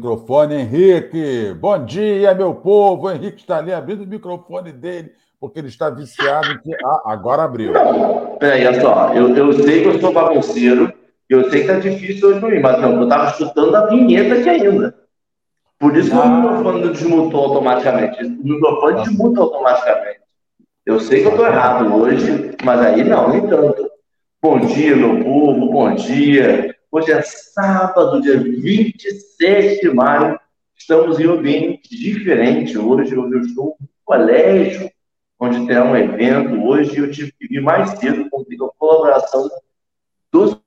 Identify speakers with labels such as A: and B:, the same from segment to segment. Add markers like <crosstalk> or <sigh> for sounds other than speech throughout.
A: Microfone, Henrique. Bom dia, meu povo. O Henrique está ali abrindo o microfone dele, porque ele está viciado. Que... Ah, agora abriu.
B: Peraí, olha só. Eu, eu sei que eu sou bagunceiro, eu sei que está difícil hoje para mim, mas não, eu estava escutando a vinheta aqui ainda. Por isso que ah. o microfone não desmutou automaticamente. O microfone desmuta automaticamente. Eu sei que eu estou errado hoje, mas aí não, nem tanto. Bom dia, meu povo, bom dia. Hoje é sábado, dia 27 de maio. Estamos em um ambiente diferente hoje. Hoje eu estou no colégio, onde terá um evento. Hoje eu tive que vir mais cedo com a colaboração dos.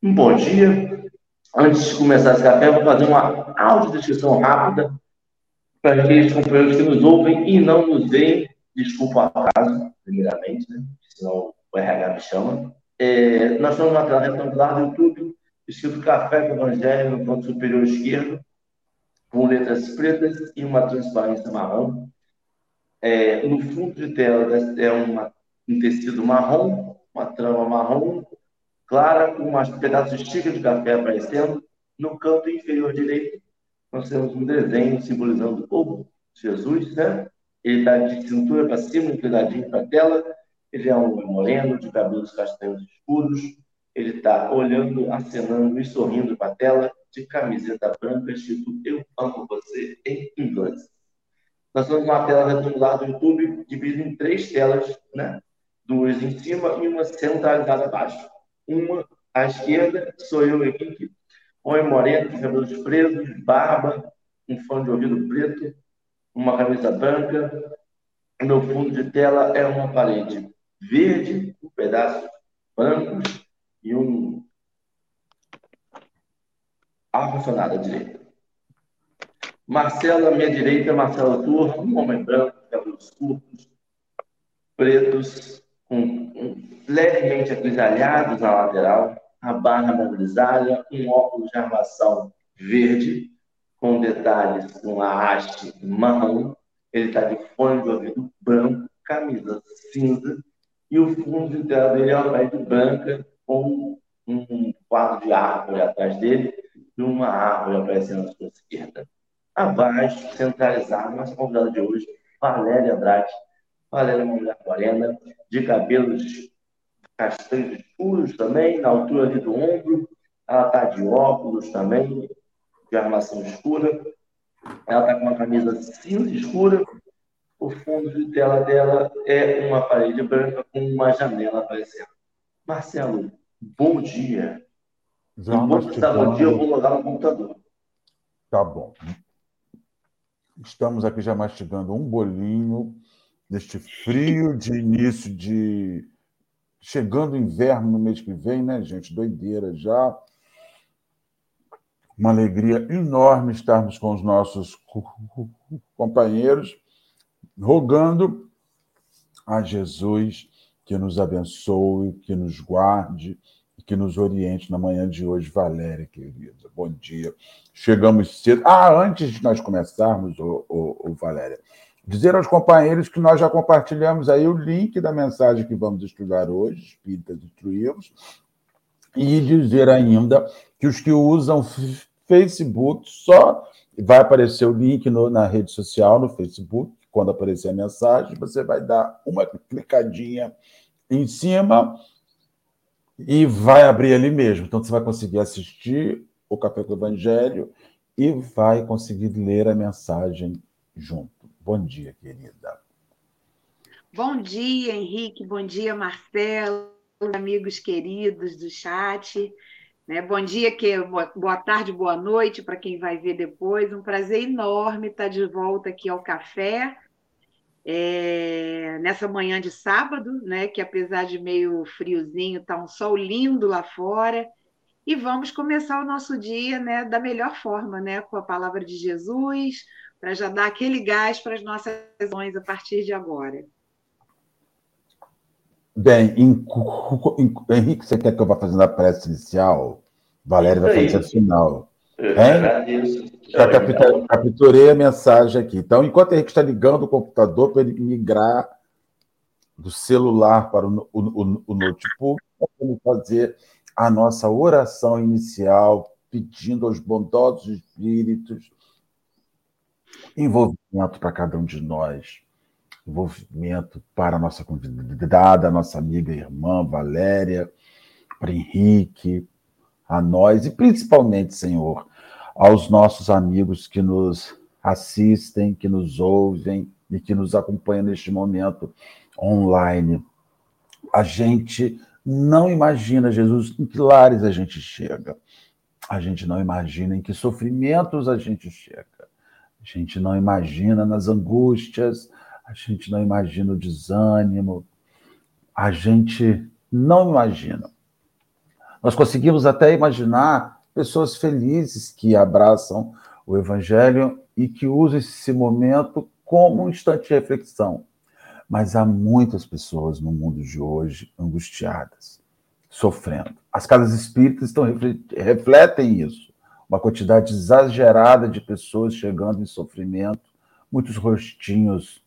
B: Um bom dia. Antes de começar esse café, vou fazer uma audiodescrição rápida para aqueles companheiros que nos ouvem e não nos veem desculpa o acaso, primeiramente, né? senão o RH me chama. É, nós estamos na tela retangular do YouTube, escrito Café com Evangelho no ponto superior esquerdo, com letras pretas e uma transparência marrom. É, no fundo de tela é uma, um tecido marrom, uma trama marrom, clara, com umas pedaços de xícara de café aparecendo. No canto inferior direito, nós temos um desenho simbolizando o Jesus, né? Ele está de cintura para cima, inclinadinho para a tela. Ele é um moreno, de cabelos castanhos escuros. Ele está olhando, acenando e sorrindo para a tela, de camiseta branca, escrito Eu amo você em inglês. Nós temos uma tela retangular do YouTube, dividida em três telas, né? duas em cima e uma centralizada abaixo. Uma à esquerda, sou eu, Henrique, homem moreno, cabelos presos, barba, um fone de ouvido preto, uma camisa branca. No fundo de tela é uma parede verde, um pedaço branco e um ar-condicionado à direita. Marcelo, à minha direita, Marcelo Turra, um homem branco, cabelos curtos, pretos, com, um, levemente acrisalhados na lateral, a barra da grisalha, um óculos de armação verde, com detalhes, uma haste marrom, ele está de fone de ouvido branco, camisa cinza, e o fundo de tela dele é uma parede branca com um quadro de árvore atrás dele e uma árvore aparecendo à sua esquerda. Abaixo, centralizado, nossa convidada de hoje, Valéria Andrade. Valéria é uma mulher morena, de cabelos castanhos escuros também, na altura ali do ombro. Ela está de óculos também, de armação escura. Ela está com uma camisa cinza escura. O fundo de tela dela é uma parede branca com uma janela aparecendo. Marcelo, bom dia.
A: Já Enquanto está bom
B: dia, eu vou logar no computador.
A: Tá bom. Estamos aqui já mastigando um bolinho neste frio de início de. Chegando o inverno no mês que vem, né, gente? Doideira já uma alegria enorme estarmos com os nossos companheiros, rogando a Jesus que nos abençoe, que nos guarde e que nos oriente na manhã de hoje. Valéria, querida, bom dia. Chegamos cedo. Ah, antes de nós começarmos, o Valéria, dizer aos companheiros que nós já compartilhamos aí o link da mensagem que vamos estudar hoje, Espíritas Destruímos, e dizer ainda que os que usam Facebook só vai aparecer o link no, na rede social, no Facebook, quando aparecer a mensagem, você vai dar uma clicadinha em cima e vai abrir ali mesmo. Então você vai conseguir assistir o Café com o Evangelho e vai conseguir ler a mensagem junto. Bom dia, querida.
C: Bom dia, Henrique. Bom dia, Marcelo, amigos queridos do chat. Né? Bom dia, que boa tarde, boa noite para quem vai ver depois. Um prazer enorme estar de volta aqui ao café. É, nessa manhã de sábado, né, que apesar de meio friozinho, está um sol lindo lá fora, e vamos começar o nosso dia né, da melhor forma, né, com a palavra de Jesus, para já dar aquele gás para as nossas ações a partir de agora.
A: Bem, em, em, Henrique, você quer que eu vá fazendo a prece inicial? Valéria vai fazer a final. Hein? Já capturei a mensagem aqui. Então, enquanto o Henrique está ligando o computador para ele migrar do celular para o, o, o, o notebook, vamos fazer a nossa oração inicial, pedindo aos bondosos espíritos envolvimento para cada um de nós, envolvimento para a nossa convidada, a nossa amiga e irmã Valéria, para Henrique, a nós e principalmente, Senhor, aos nossos amigos que nos assistem, que nos ouvem e que nos acompanham neste momento online. A gente não imagina, Jesus, em que lares a gente chega. A gente não imagina em que sofrimentos a gente chega. A gente não imagina nas angústias, a gente não imagina o desânimo, a gente não imagina. Nós conseguimos até imaginar pessoas felizes que abraçam o Evangelho e que usam esse momento como um instante de reflexão. Mas há muitas pessoas no mundo de hoje angustiadas, sofrendo. As casas espíritas estão refletem isso. Uma quantidade exagerada de pessoas chegando em sofrimento, muitos rostinhos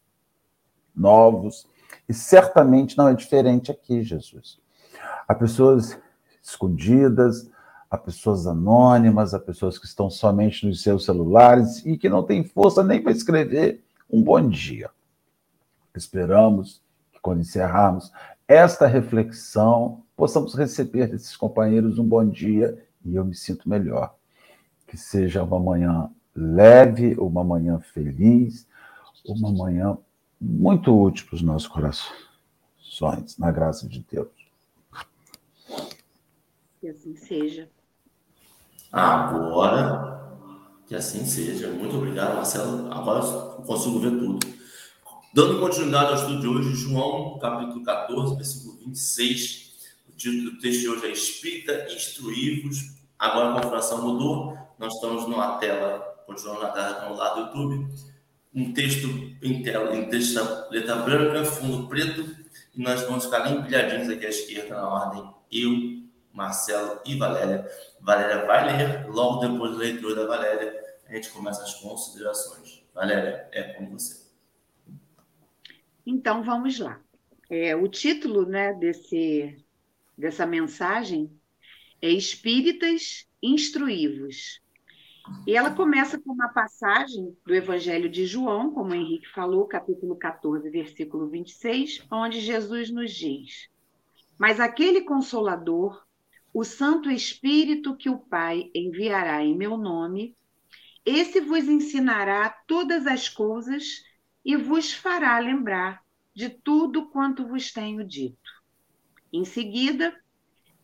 A: novos, e certamente não é diferente aqui, Jesus. Há pessoas escondidas, há pessoas anônimas, há pessoas que estão somente nos seus celulares e que não têm força nem para escrever um bom dia. Esperamos que, quando encerrarmos esta reflexão, possamos receber desses companheiros um bom dia e eu me sinto melhor. Que seja uma manhã leve, uma manhã feliz, uma manhã muito útil para os nossos corações, na graça de Deus.
C: Que assim seja.
D: Agora, que assim seja. Muito obrigado, Marcelo. Agora eu consigo ver tudo. Dando continuidade ao estudo de hoje, João, capítulo 14, versículo 26. O título do texto de hoje é Espírita Instruívos. Agora a configuração mudou. Nós estamos numa tela, continuando na tela no lado do YouTube. Um texto em tela, em texto letra branca, fundo preto. E nós vamos ficar empilhadinhos aqui à esquerda na ordem. Eu, Marcelo e Valéria. Valéria vai ler, logo depois da leitura da Valéria, a gente começa as considerações. Valéria, é com você.
C: Então, vamos lá. É, o título né, desse, dessa mensagem é Espíritas Instruívos. E ela começa com uma passagem do Evangelho de João, como o Henrique falou, capítulo 14, versículo 26, onde Jesus nos diz: Mas aquele consolador, o Santo Espírito que o Pai enviará em meu nome, esse vos ensinará todas as coisas e vos fará lembrar de tudo quanto vos tenho dito. Em seguida,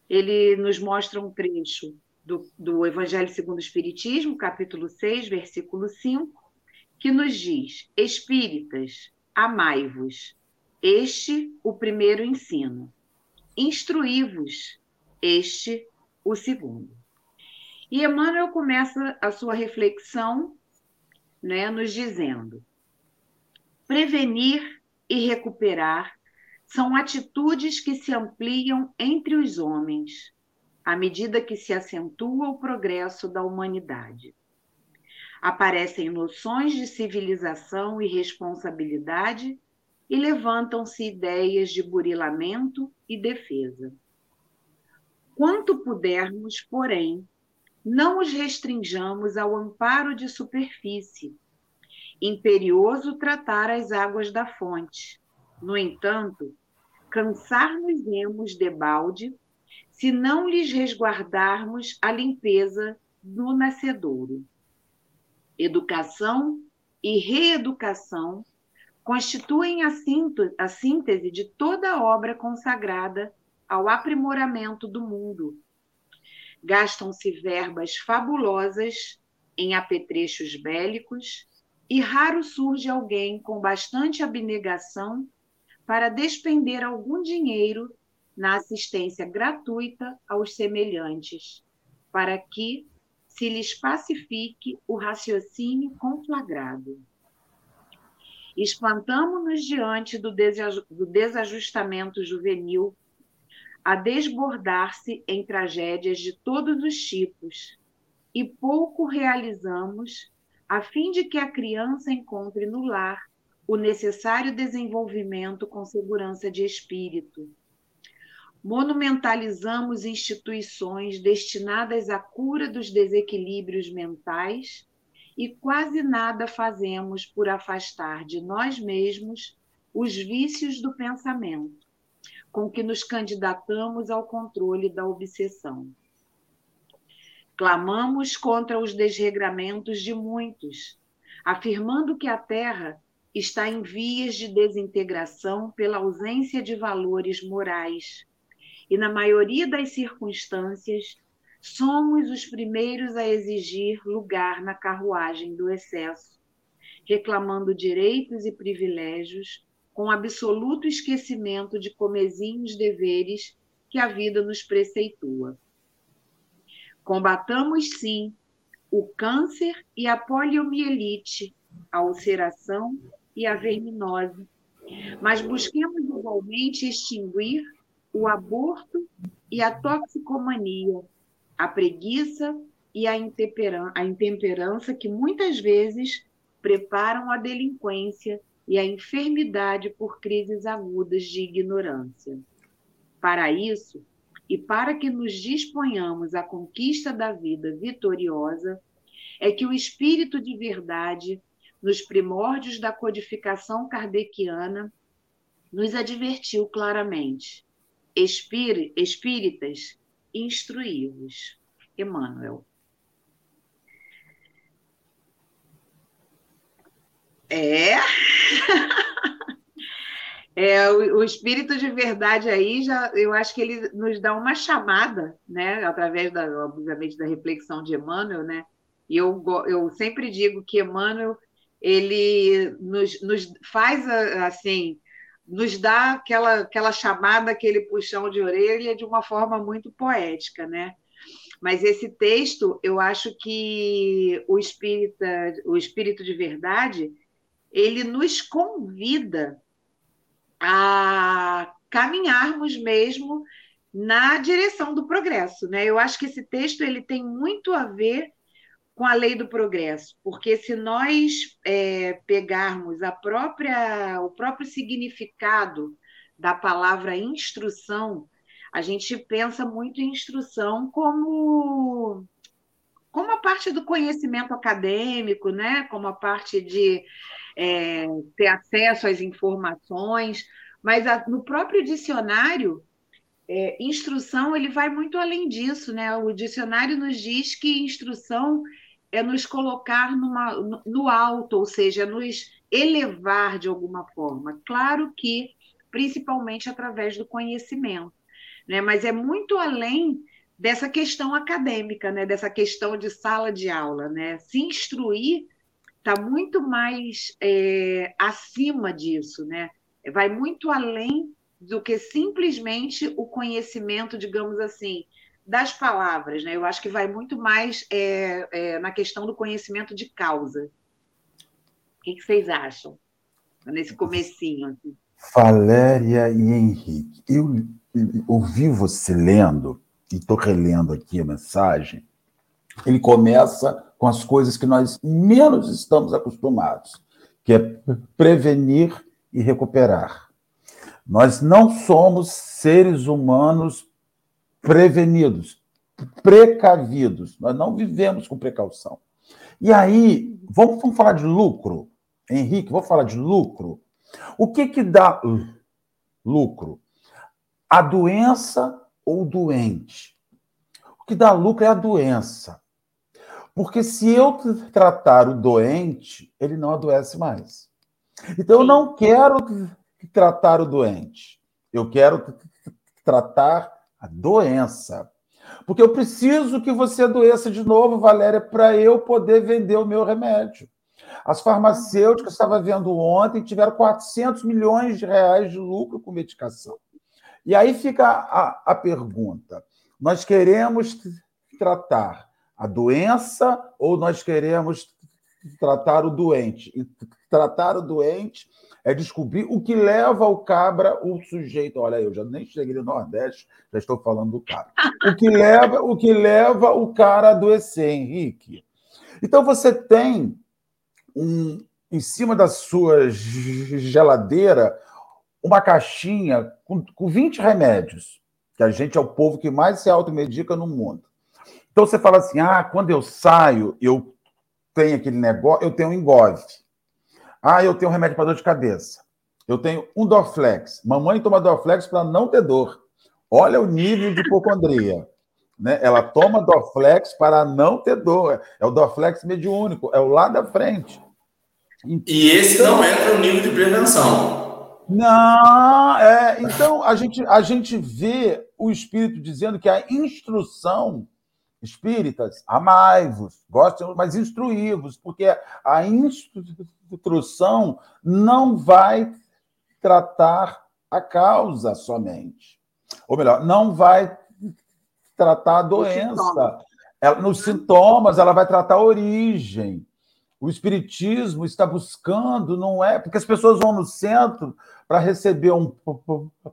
C: ele nos mostra um trecho do, do Evangelho segundo o Espiritismo, capítulo 6, versículo 5, que nos diz: Espíritas, amai-vos, este o primeiro ensino. Instruí-vos, este o segundo. E Emmanuel começa a sua reflexão né, nos dizendo: Prevenir e recuperar são atitudes que se ampliam entre os homens à medida que se acentua o progresso da humanidade. Aparecem noções de civilização e responsabilidade e levantam-se ideias de burilamento e defesa. Quanto pudermos, porém, não os restringamos ao amparo de superfície, imperioso tratar as águas da fonte. No entanto, cansar-nos-emos debalde se não lhes resguardarmos a limpeza no nascedouro. Educação e reeducação constituem a síntese de toda obra consagrada ao aprimoramento do mundo. Gastam-se verbas fabulosas em apetrechos bélicos e raro surge alguém com bastante abnegação para despender algum dinheiro na assistência gratuita aos semelhantes, para que se lhes pacifique o raciocínio conflagrado. Espantamo-nos diante do desajustamento juvenil a desbordar-se em tragédias de todos os tipos, e pouco realizamos a fim de que a criança encontre no lar o necessário desenvolvimento com segurança de espírito. Monumentalizamos instituições destinadas à cura dos desequilíbrios mentais e quase nada fazemos por afastar de nós mesmos os vícios do pensamento, com que nos candidatamos ao controle da obsessão. Clamamos contra os desregramentos de muitos, afirmando que a Terra está em vias de desintegração pela ausência de valores morais. E, na maioria das circunstâncias, somos os primeiros a exigir lugar na carruagem do excesso, reclamando direitos e privilégios, com absoluto esquecimento de comezinhos deveres que a vida nos preceitua. Combatamos, sim, o câncer e a poliomielite, a ulceração e a verminose, mas busquemos igualmente extinguir o aborto e a toxicomania, a preguiça e a intemperança que muitas vezes preparam a delinquência e a enfermidade por crises agudas de ignorância. Para isso, e para que nos disponhamos à conquista da vida vitoriosa, é que o Espírito de Verdade, nos primórdios da codificação kardeciana, nos advertiu claramente: espíritas, instruí-vos. Emmanuel. É. <laughs> É, o, o, espírito de verdade aí já, eu acho que ele nos dá uma chamada, né, através da, obviamente, da reflexão de Emmanuel, né? E eu, eu sempre digo que Emmanuel ele nos, nos faz assim, nos dá aquela, aquela chamada, aquele puxão de orelha de uma forma muito poética, né? Mas esse texto, eu acho que o espírita, o espírito de verdade, ele nos convida a caminharmos mesmo na direção do progresso, né? Eu acho que esse texto ele tem muito a ver com a lei do progresso, porque se nós é, pegarmos a própria o próprio significado da palavra instrução, a gente pensa muito em instrução como como a parte do conhecimento acadêmico, né? Como a parte de é, ter acesso às informações, mas a, no próprio dicionário, é, instrução ele vai muito além disso, né? O dicionário nos diz que instrução é nos colocar numa, no, alto, ou seja, nos elevar de alguma forma. Claro que principalmente através do conhecimento, né? Mas é muito além dessa questão acadêmica, né? Dessa questão de sala de aula, né? Se instruir está muito mais é, acima disso, né? Vai muito além do que simplesmente o conhecimento, digamos assim, das palavras, né? Eu acho que vai muito mais é, é, na questão do conhecimento de causa. O que, que vocês acham nesse comecinho? Assim?
A: Valéria e Henrique, eu ouvi você lendo, e estou relendo aqui a mensagem, ele começa com as coisas que nós menos estamos acostumados, que é prevenir e recuperar. Nós não somos seres humanos prevenidos, precavidos. Nós não vivemos com precaução. E aí, vamos, vamos falar de lucro? Henrique, vou falar de lucro. O que, que dá lucro? A doença ou doente? O que dá lucro é a doença. Porque se eu tratar o doente, ele não adoece mais. Então, eu não quero tratar o doente. Eu quero tratar a doença. Porque eu preciso que você adoeça de novo, Valéria, para eu poder vender o meu remédio. As farmacêuticas, estava vendo ontem, tiveram 400 milhões de reais de lucro com medicação. E aí fica a, a pergunta: nós queremos tratar a doença ou nós queremos tratar o doente? E tratar o doente é descobrir o que leva o cabra, o sujeito. Olha, eu já nem cheguei no Nordeste, já estou falando do cabra. O que leva, o que leva o cara a adoecer, Henrique. Então você tem um, em cima da sua geladeira uma caixinha com, com 20 remédios. que a gente é o povo que mais se automedica no mundo. Então você fala assim: ah, quando eu saio, eu tenho aquele negócio, eu tenho um engove. Ah, eu tenho um remédio para dor de cabeça. Eu tenho um Dorflex. Mamãe toma Dorflex para não ter dor. Olha o nível de hipocondria. Né? Ela toma Dorflex para não ter dor. É o Dorflex mediúnico, é o lá da frente.
B: E esse não entra no nível de prevenção.
A: Não, é. Então a gente, a gente vê o Espírito dizendo que a instrução espíritas, amai-vos, gostem, mas instruí-vos, porque a instrução não vai tratar a causa somente. Ou melhor, não vai tratar a doença. Ela, nos sintomas, ela vai tratar a origem. O Espiritismo está buscando, não é? Porque as pessoas vão no centro para receber um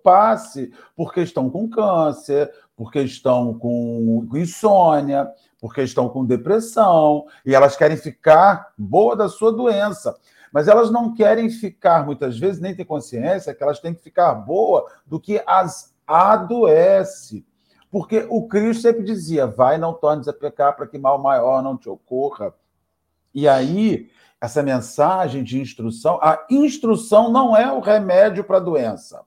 A: passe porque estão com câncer, porque estão com insônia, porque estão com depressão, e elas querem ficar boa da sua doença. Mas elas não querem ficar, muitas vezes, nem ter consciência que elas têm que ficar boa do que as adoece. Porque o Cristo sempre dizia: vai, não tornes a pecar para que mal maior não te ocorra. E aí, essa mensagem de instrução, a instrução não é o remédio para a doença.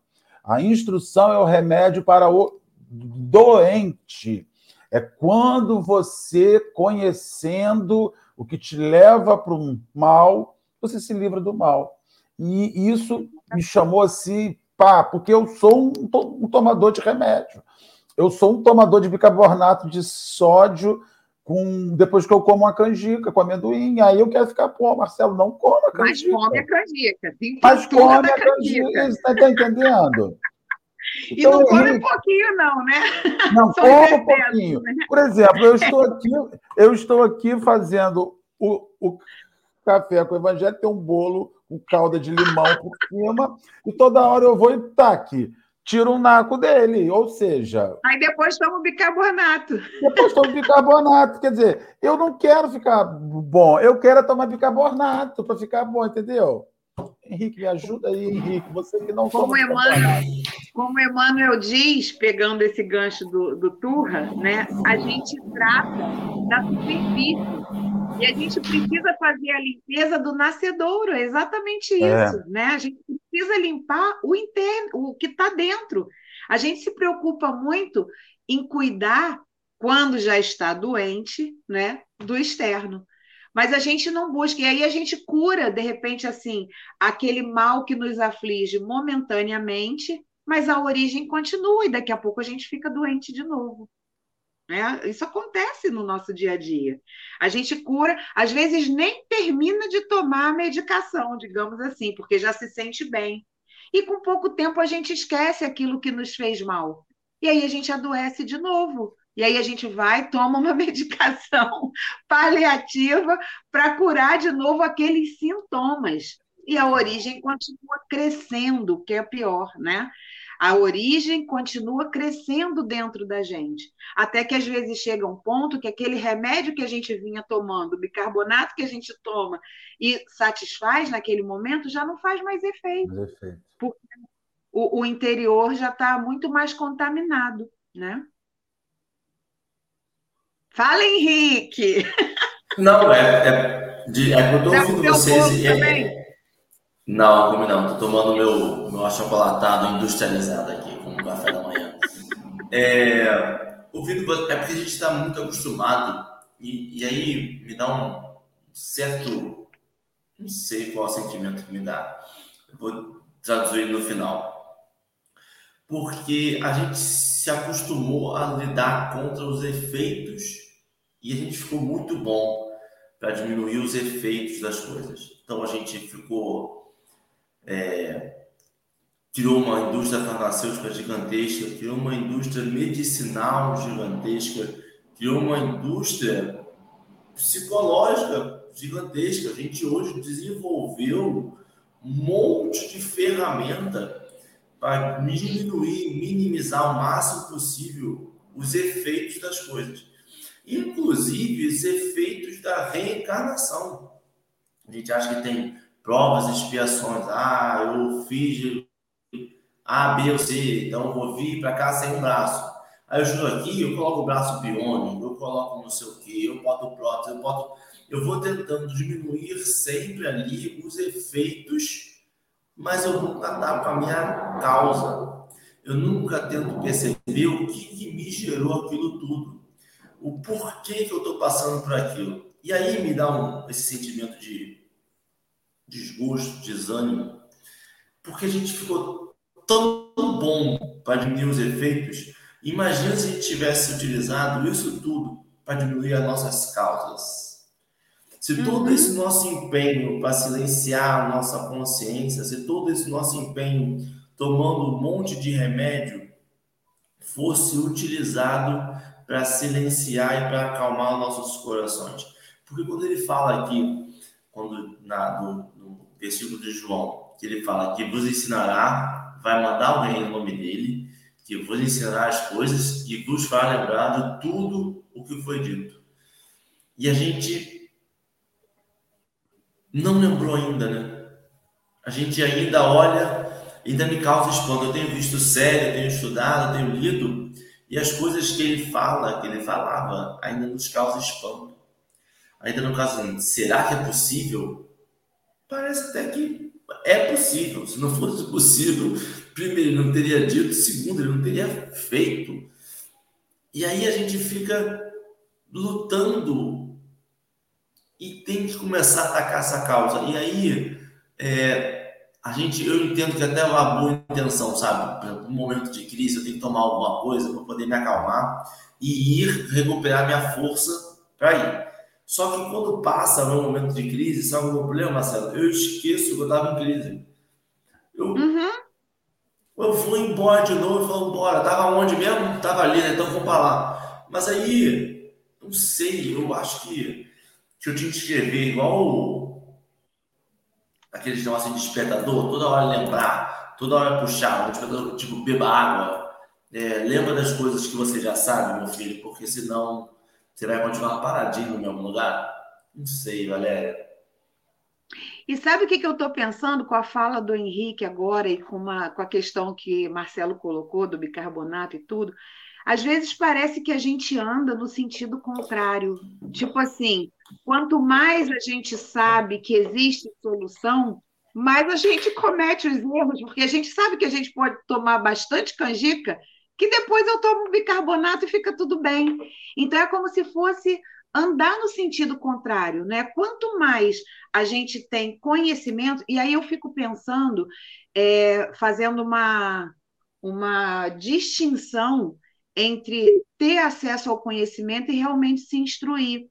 A: A instrução é o remédio para o doente. É quando você, conhecendo o que te leva para o mal, você se livra do mal. E isso me chamou assim, pá, porque eu sou um, um tomador de remédio. Eu sou um tomador de bicarbonato de sódio com depois que eu como uma canjica com amendoim, aí eu quero ficar, pô, Marcelo, não coma canjica.
C: Mas come a canjica.
A: Mas come a canjica, você está entendendo?
C: E então, não come um pouquinho, não, né?
A: Não, <laughs> come um pouquinho. Né? Por exemplo, eu estou aqui, eu estou aqui fazendo o, o café com o evangelho, tem um bolo com calda de limão por cima, e toda hora eu vou e tá aqui tira um naco dele, ou seja.
C: Aí depois toma bicarbonato.
A: Depois toma bicarbonato. Quer dizer, eu não quero ficar bom, eu quero tomar bicarbonato para ficar bom, entendeu? Henrique, me ajuda aí, Henrique. Você que não
C: como Emmanuel, Como Emmanuel diz, pegando esse gancho do, do Turra, né, a gente trata da superfície. E a gente precisa fazer a limpeza do nascedouro, é exatamente é. isso. É. Né? A gente precisa limpar o interno, o que está dentro. A gente se preocupa muito em cuidar, quando já está doente, né, do externo. Mas a gente não busca, e aí a gente cura, de repente, assim, aquele mal que nos aflige momentaneamente, mas a origem continua, e daqui a pouco a gente fica doente de novo. É, isso acontece no nosso dia a dia. A gente cura, às vezes nem termina de tomar a medicação, digamos assim, porque já se sente bem. E com pouco tempo a gente esquece aquilo que nos fez mal. E aí a gente adoece de novo. E aí a gente vai, toma uma <laughs> medicação paliativa para curar de novo aqueles sintomas. E a origem continua crescendo, que é pior, né? A origem continua crescendo dentro da gente, até que às vezes chega um ponto que aquele remédio que a gente vinha tomando, o bicarbonato que a gente toma e satisfaz naquele momento, já não faz mais efeito. Mais efeito. Porque o, o interior já está muito mais contaminado, né? Fala, Henrique!
B: Não, é, é, de, é que eu estou ouvindo vocês. É, não, como não. Tô tomando meu, meu achocolatado industrializado aqui, com o café da manhã. É, ouvindo, é porque a gente está muito acostumado, e, e aí me dá um certo. Não sei qual sentimento que me dá. Eu vou traduzir no final. Porque a gente se acostumou a lidar contra os efeitos e a gente ficou muito bom para diminuir os efeitos das coisas. Então a gente ficou é, criou uma indústria farmacêutica gigantesca, criou uma indústria medicinal gigantesca, criou uma indústria psicológica gigantesca. A gente hoje desenvolveu um monte de ferramenta para diminuir, minimizar o máximo possível os efeitos das coisas, inclusive os efeitos da reencarnação. A gente acha que tem provas, expiações. Ah, eu fiz A, B ou C. Então, vou vir para cá sem um braço. Aí eu estou aqui, eu coloco o braço biônico, eu coloco não sei o quê, eu boto prótese, eu boto. Eu vou tentando diminuir sempre ali os efeitos, mas eu nunca com a minha causa. Eu nunca tento perceber o que, que me gerou aquilo tudo. O porquê que eu estou passando por aquilo. E aí me dá um, esse sentimento de desgosto, desânimo, porque a gente ficou tão bom para diminuir os efeitos. Imagina se a gente tivesse utilizado isso tudo para diminuir as nossas causas. Se todo uhum. esse nosso empenho para silenciar a nossa consciência, se todo esse nosso empenho tomando um monte de remédio fosse utilizado para silenciar e para acalmar nossos corações. Porque quando ele fala aqui, quando na, no, no versículo de João, que ele fala que vos ensinará, vai mandar alguém em nome dele, que vos ensinará as coisas e vos fará lembrar de tudo o que foi dito. E a gente não lembrou ainda, né? A gente ainda olha, ainda me causa espanto. Eu tenho visto série, eu tenho estudado, eu tenho lido, e as coisas que ele fala, que ele falava, ainda nos causa espanto ainda no caso, será que é possível? Parece até que é possível. Se não fosse possível, primeiro, ele não teria dito, segundo, ele não teria feito. E aí a gente fica lutando e tem que começar a atacar essa causa. E aí é, a gente, eu entendo que até é uma boa intenção, sabe? Um momento de crise, eu tenho que tomar alguma coisa para poder me acalmar e ir recuperar minha força para ir. Só que quando passa no momento de crise, sabe o meu problema, Marcelo? Eu esqueço que eu estava em crise. Eu, uhum. eu vou embora de novo e falo, bora. Tava onde mesmo? Tava ali, né? Então vamos para lá. Mas aí, não sei, eu acho que, que eu tinha que escrever igual aqueles negócios de despertador, toda hora lembrar, toda hora puxar, tipo, beba água. É, lembra das coisas que você já sabe, meu filho, porque senão você vai continuar paradinho no mesmo lugar? Não sei, Valéria.
C: E sabe o que, que eu estou pensando com a fala do Henrique agora e com, uma, com a questão que Marcelo colocou do bicarbonato e tudo? Às vezes parece que a gente anda no sentido contrário. Tipo assim, quanto mais a gente sabe que existe solução, mais a gente comete os erros, porque a gente sabe que a gente pode tomar bastante canjica que depois eu tomo bicarbonato e fica tudo bem. Então é como se fosse andar no sentido contrário, né? Quanto mais a gente tem conhecimento, e aí eu fico pensando, é, fazendo uma, uma distinção entre ter acesso ao conhecimento e realmente se instruir.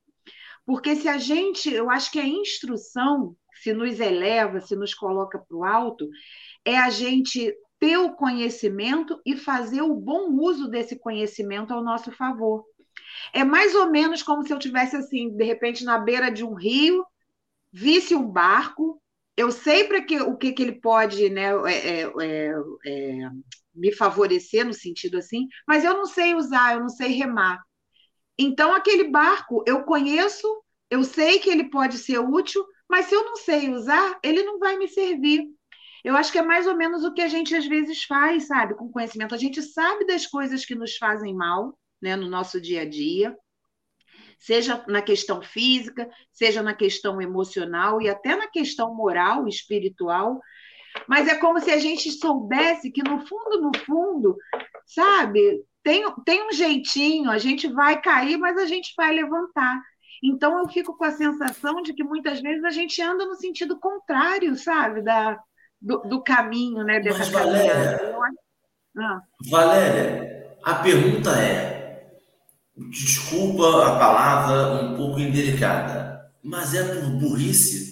C: Porque se a gente, eu acho que a instrução, se nos eleva, se nos coloca para o alto, é a gente ter o conhecimento e fazer o bom uso desse conhecimento ao nosso favor. É mais ou menos como se eu tivesse assim, de repente, na beira de um rio, visse um barco, eu sei para que o que, que ele pode, né, é, é, é, é, me favorecer no sentido assim, mas eu não sei usar, eu não sei remar. Então aquele barco eu conheço, eu sei que ele pode ser útil, mas se eu não sei usar, ele não vai me servir. Eu acho que é mais ou menos o que a gente às vezes faz, sabe, com conhecimento. A gente sabe das coisas que nos fazem mal, né, no nosso dia a dia, seja na questão física, seja na questão emocional e até na questão moral, espiritual. Mas é como se a gente soubesse que no fundo, no fundo, sabe, tem, tem um jeitinho, a gente vai cair, mas a gente vai levantar. Então eu fico com a sensação de que muitas vezes a gente anda no sentido contrário, sabe, da, do, do caminho, né? Dessa
B: Mas, Valéria, ah. Valéria, a pergunta é, desculpa a palavra um pouco indelicada, mas é por burrice?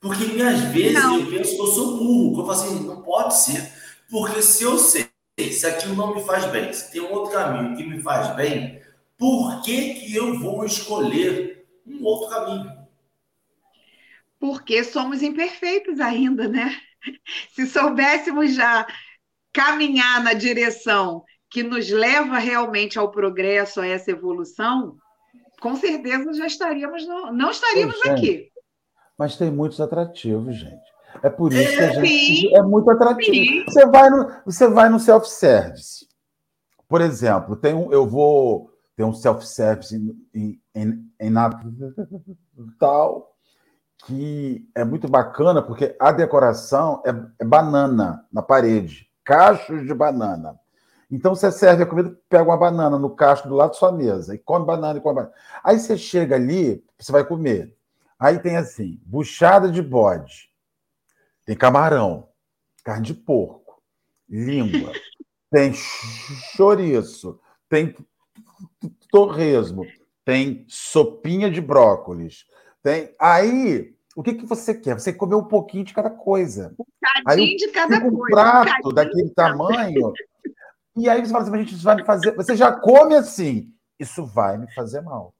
B: Porque às vezes não. eu penso que eu sou burro, eu falo assim, não pode ser, porque se eu sei se aquilo não me faz bem, se tem um outro caminho que me faz bem, por que, que eu vou escolher um outro caminho?
C: Porque somos imperfeitos ainda, né? <laughs> Se soubéssemos já caminhar na direção que nos leva realmente ao progresso, a essa evolução, com certeza já estaríamos, no, não estaríamos Poxa, aqui.
A: Mas tem muitos atrativos, gente. É por isso que a gente é muito atrativo. Você vai no, você vai no self-service. Por exemplo, tem um, eu vou ter um self-service em, em, em Natal que é muito bacana porque a decoração é, é banana na parede, cachos de banana. Então você serve a comida, pega uma banana no cacho do lado da sua mesa e come banana e come banana. Aí você chega ali, você vai comer. Aí tem assim, buchada de bode, tem camarão, carne de porco, língua, <laughs> tem chouriço, tem torresmo, tem sopinha de brócolis, tem. Aí, o que, que você quer? Você comer um pouquinho de cada coisa. Um
C: aí, de cada
A: um coisa. Um prato daquele tamanho. E aí você fala assim, a gente vai me fazer. Você já come assim, isso vai me fazer mal.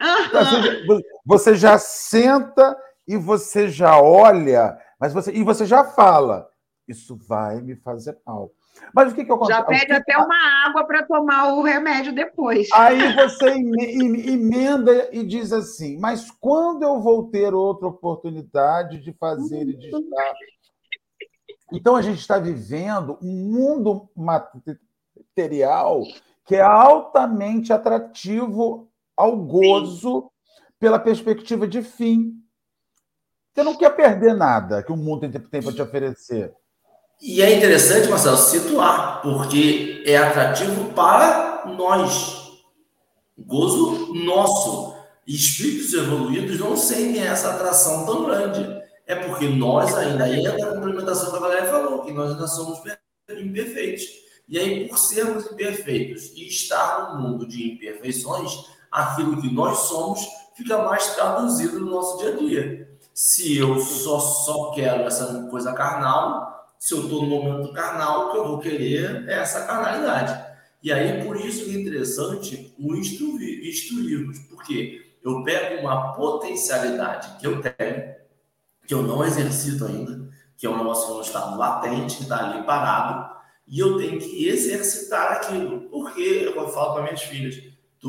A: Uhum. Você, já senta e você já olha, mas você e você já fala, isso vai me fazer mal. Mas o que, que eu
C: Já pede até uma água para tomar o remédio depois.
A: Aí <laughs> você emenda e diz assim: mas quando eu vou ter outra oportunidade de fazer e de estar? Então a gente está vivendo um mundo material que é altamente atrativo ao gozo Sim. pela perspectiva de fim. Você não quer perder nada que o mundo tem para te oferecer.
B: E é interessante, Marcelo, situar, porque é atrativo para nós. Gozo nosso. espíritos evoluídos não sentem essa atração tão grande. É porque nós ainda, aí entra a complementação que a Valéria falou, que nós ainda somos imperfeitos. E aí, por sermos imperfeitos e estar no mundo de imperfeições, aquilo que nós somos fica mais traduzido no nosso dia a dia. Se eu só, só quero essa coisa carnal, se eu estou no momento carnal, o que eu vou querer é essa carnalidade. E aí, por isso que é interessante o instruir, instruirmos, porque eu pego uma potencialidade que eu tenho, que eu não exercito ainda, que é um negócio que não está latente, que está ali parado, e eu tenho que exercitar aquilo. Porque eu falo para minhas filhas,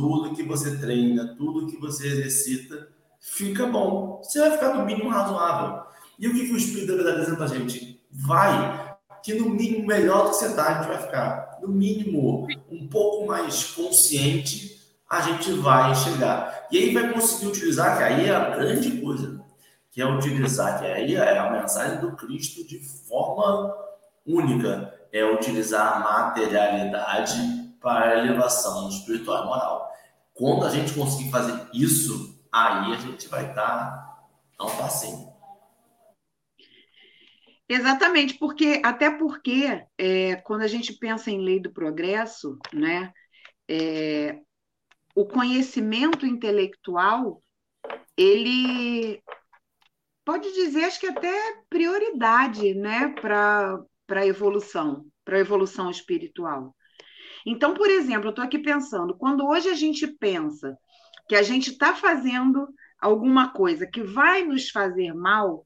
B: tudo que você treina, tudo que você exercita, fica bom. Você vai ficar no mínimo razoável. E o que, que o Espírito está dizendo para a gente? vai, que no mínimo melhor do que você está, a gente vai ficar. No mínimo, um pouco mais consciente, a gente vai chegar. E aí vai conseguir utilizar, que aí é a grande coisa, que é utilizar, que aí é a mensagem do Cristo de forma única, é utilizar a materialidade para a elevação espiritual e moral. Quando a gente conseguir fazer isso, aí a gente vai estar a um.
C: Exatamente, porque até porque é, quando a gente pensa em lei do progresso, né, é, o conhecimento intelectual ele pode dizer, acho que até prioridade, né, para para evolução, para a evolução espiritual. Então, por exemplo, eu estou aqui pensando, quando hoje a gente pensa que a gente está fazendo alguma coisa que vai nos fazer mal,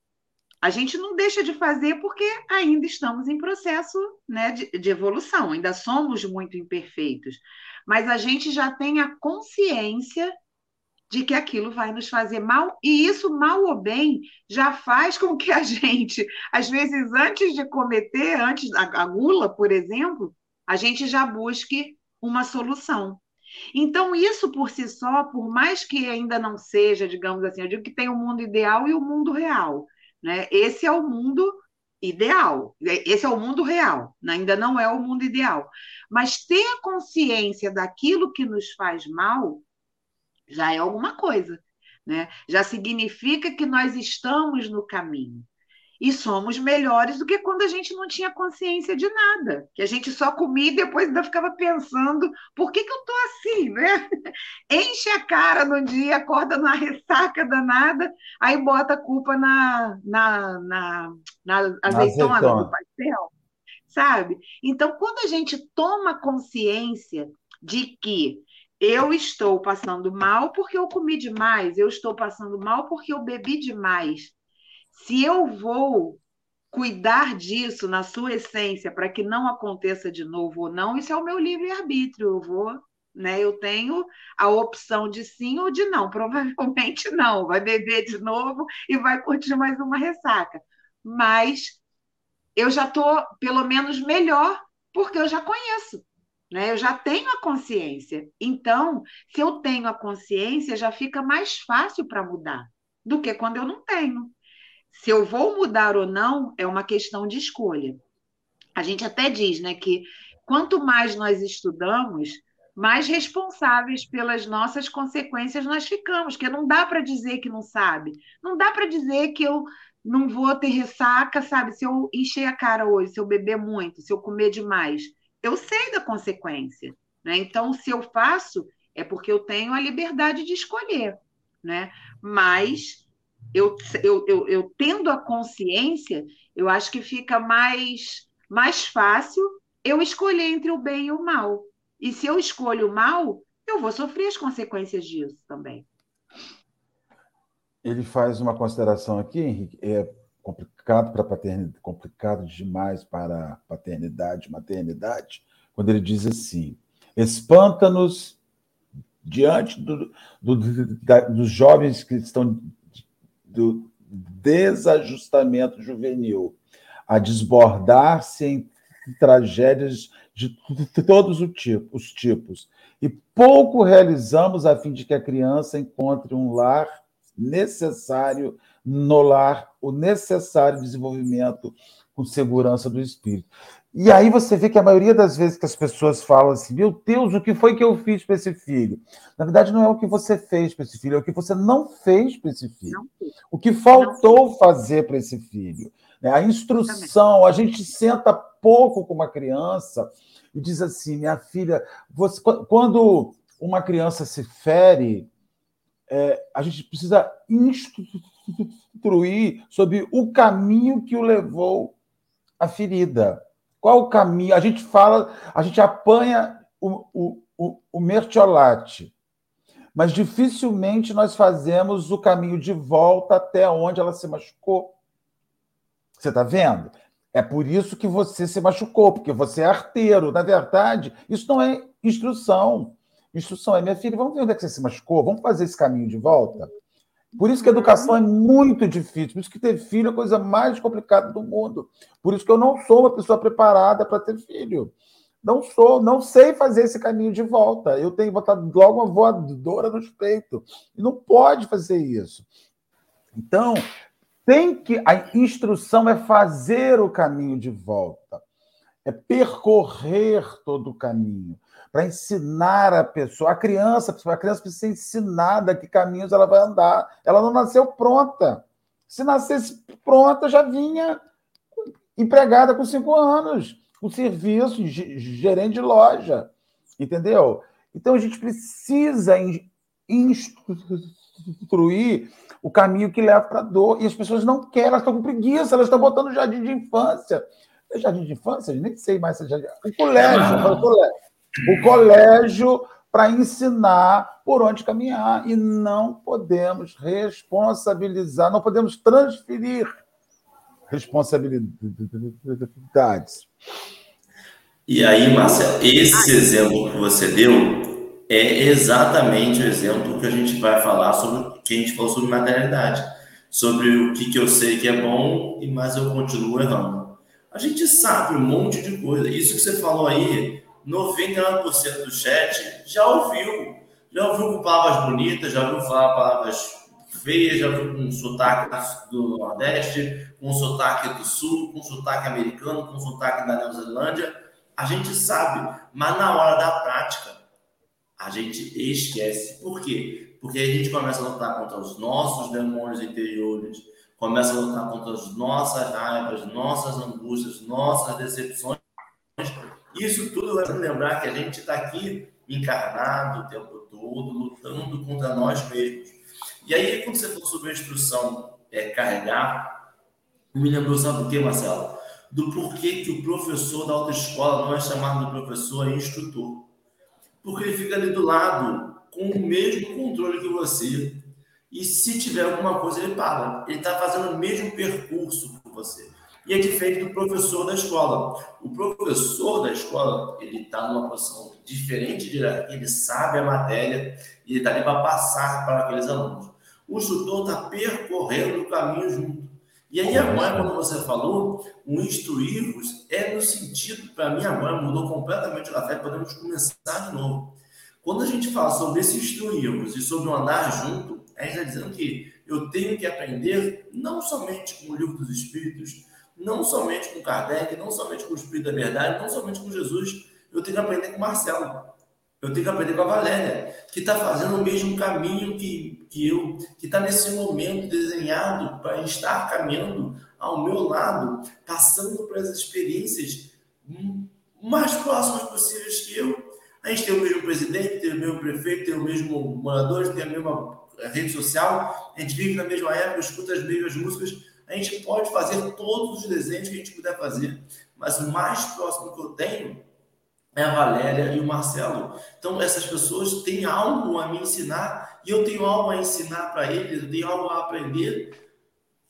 C: a gente não deixa de fazer porque ainda estamos em processo né, de, de, evolução, ainda somos muito imperfeitos. Mas a gente já tem a consciência de que aquilo vai nos fazer mal, e isso, mal ou bem, já faz com que a <laughs> gente, às vezes, antes de cometer, antes da gula, por exemplo, a gente já busque uma solução. Então, isso por si só, por mais que ainda não seja, digamos assim, eu digo que tem o mundo ideal e o mundo real. Né? Esse é o mundo ideal, esse é o mundo real, ainda não é o mundo ideal. Mas ter a consciência daquilo que nos faz mal já é alguma coisa. Né? Já significa que nós estamos no caminho e somos melhores do que quando a gente não tinha consciência de nada, que a gente só comia e depois ainda ficava pensando por que, que eu estou assim, né? <laughs> Enche a cara no dia, acorda na ressaca danada, aí bota a culpa na, na, na, na azeitona, azeitona. do pastel, sabe? Então, quando a gente toma consciência de que eu estou passando mal porque eu comi demais, eu estou passando mal porque eu bebi demais, se eu vou cuidar disso na sua essência para que não aconteça de novo ou não, isso é o meu livre-arbítrio. Eu vou, né? Eu tenho a opção de sim ou de não. <laughs> Provavelmente não. Vai beber de novo e vai curtir mais uma ressaca. mas eu já estou, pelo menos, melhor, porque eu já conheço. Né? Eu já tenho a consciência. Então, se eu tenho a consciência, já fica mais fácil para mudar do que quando eu não tenho. Se eu vou mudar ou não é uma questão de escolha. A gente até diz né, que quanto mais nós estudamos, mais responsáveis pelas nossas consequências nós ficamos, porque não dá para dizer que não sabe, não dá para dizer que eu não vou ter ressaca, sabe? Se eu encher a cara hoje, se eu beber muito, se eu comer demais, eu sei da consequência, né? Então, se eu faço, é porque eu tenho a liberdade de escolher, né? Mas eu, eu, eu, eu tendo a consciência, eu acho que fica mais, mais fácil eu escolher entre o bem e o mal. E se eu escolho o mal, eu vou sofrer as consequências disso também.
A: Ele faz uma consideração aqui, Henrique, é complicado para paternidade, complicado demais para paternidade, maternidade, quando ele diz assim: espanta-nos diante do, do, da, dos jovens que estão do desajustamento juvenil, a desbordar-se em tragédias de todos os tipos. E pouco realizamos a fim de que a criança encontre um lar necessário, no lar, o necessário desenvolvimento com segurança do espírito. E aí você vê que a maioria das vezes que as pessoas falam assim, meu Deus, o que foi que eu fiz para esse filho? Na verdade, não é o que você fez para esse filho, é o que você não fez para esse filho. O que faltou fazer para esse filho. Né? A instrução, a gente senta pouco com uma criança e diz assim: minha filha, você, quando uma criança se fere, é, a gente precisa instruir sobre o caminho que o levou à ferida. Qual o caminho? A gente fala, a gente apanha o, o, o, o mertiolate, mas dificilmente nós fazemos o caminho de volta até onde ela se machucou. Você está vendo? É por isso que você se machucou, porque você é arteiro. Na verdade, isso não é instrução. Instrução é, minha filha, vamos ver onde é que você se machucou, vamos fazer esse caminho de volta. Por isso que a educação é muito difícil, por isso que ter filho é a coisa mais complicada do mundo. Por isso que eu não sou uma pessoa preparada para ter filho. Não sou, não sei fazer esse caminho de volta. Eu tenho botar logo uma voadora nos peitos. E não pode fazer isso. Então, tem que a instrução é fazer o caminho de volta, é percorrer todo o caminho para ensinar a pessoa, a criança, a criança precisa ser ensinada que caminhos ela vai andar. Ela não nasceu pronta. Se nascesse pronta, já vinha empregada com cinco anos, com serviço, gerente de loja, entendeu? Então a gente precisa instruir o caminho que leva para a dor. E as pessoas não querem, elas estão com preguiça, elas estão botando jardim de infância. Jardim de infância? Nem sei mais se é jardim. O colégio, o colégio. O colégio para ensinar por onde caminhar. E não podemos responsabilizar, não podemos transferir responsabilidades.
B: E aí, Marcelo, esse exemplo que você deu é exatamente o exemplo que a gente vai falar sobre que a gente falou sobre maternidade, sobre o que, que eu sei que é bom, e mas eu continuo errando. A gente sabe um monte de coisa. Isso que você falou aí, 99% do chat já ouviu. Já ouviu com palavras bonitas, já ouviu falar palavras feias, já ouviu com sotaque do Nordeste, com sotaque do Sul, com sotaque americano, com sotaque da Nova Zelândia. A gente sabe, mas na hora da prática, a gente esquece. Por quê? Porque a gente começa a lutar contra os nossos demônios interiores, começa a lutar contra as nossas raivas, nossas angústias, nossas decepções. Isso tudo vai lembrar que a gente está aqui encarnado o tempo todo, lutando contra nós mesmos. E aí, quando você falou sobre a instrução é, carregar, me lembrou, sabe do que, Marcelo? Do porquê que o professor da autoescola não é chamado de professor, é instrutor porque ele fica ali do lado com o mesmo controle que você. E se tiver alguma coisa, ele para. Ele está fazendo o mesmo percurso que você. E é diferente do professor da escola. O professor da escola, ele está numa posição diferente de ele sabe a matéria e ele está ali para passar para aqueles alunos. O instrutor está percorrendo o caminho junto. E aí agora, quando você falou, o instruir-vos é no sentido, para mim agora mudou completamente a fé, podemos começar de novo. Quando a gente fala sobre esse instruir-vos e sobre o andar junto, a gente está dizendo que eu tenho que aprender não somente com o livro dos Espíritos, não somente com Kardec, não somente com o Espírito da Verdade, não somente com Jesus, eu tenho que aprender com Marcelo. Eu tenho que aprender com a Valéria, que está fazendo o mesmo caminho que, que eu, que está nesse momento desenhado para estar caminhando ao meu lado, passando por essas experiências mais próximas possíveis que eu. A gente tem o mesmo presidente, tem o mesmo prefeito, tem o mesmo morador, tem a mesma rede social, a gente vive na mesma época, escuta as mesmas músicas, a gente pode fazer todos os desenhos que a gente puder fazer, mas o mais próximo que eu tenho é a Valéria e o Marcelo. Então, essas pessoas têm algo a me ensinar e eu tenho algo a ensinar para eles, eu tenho algo a aprender.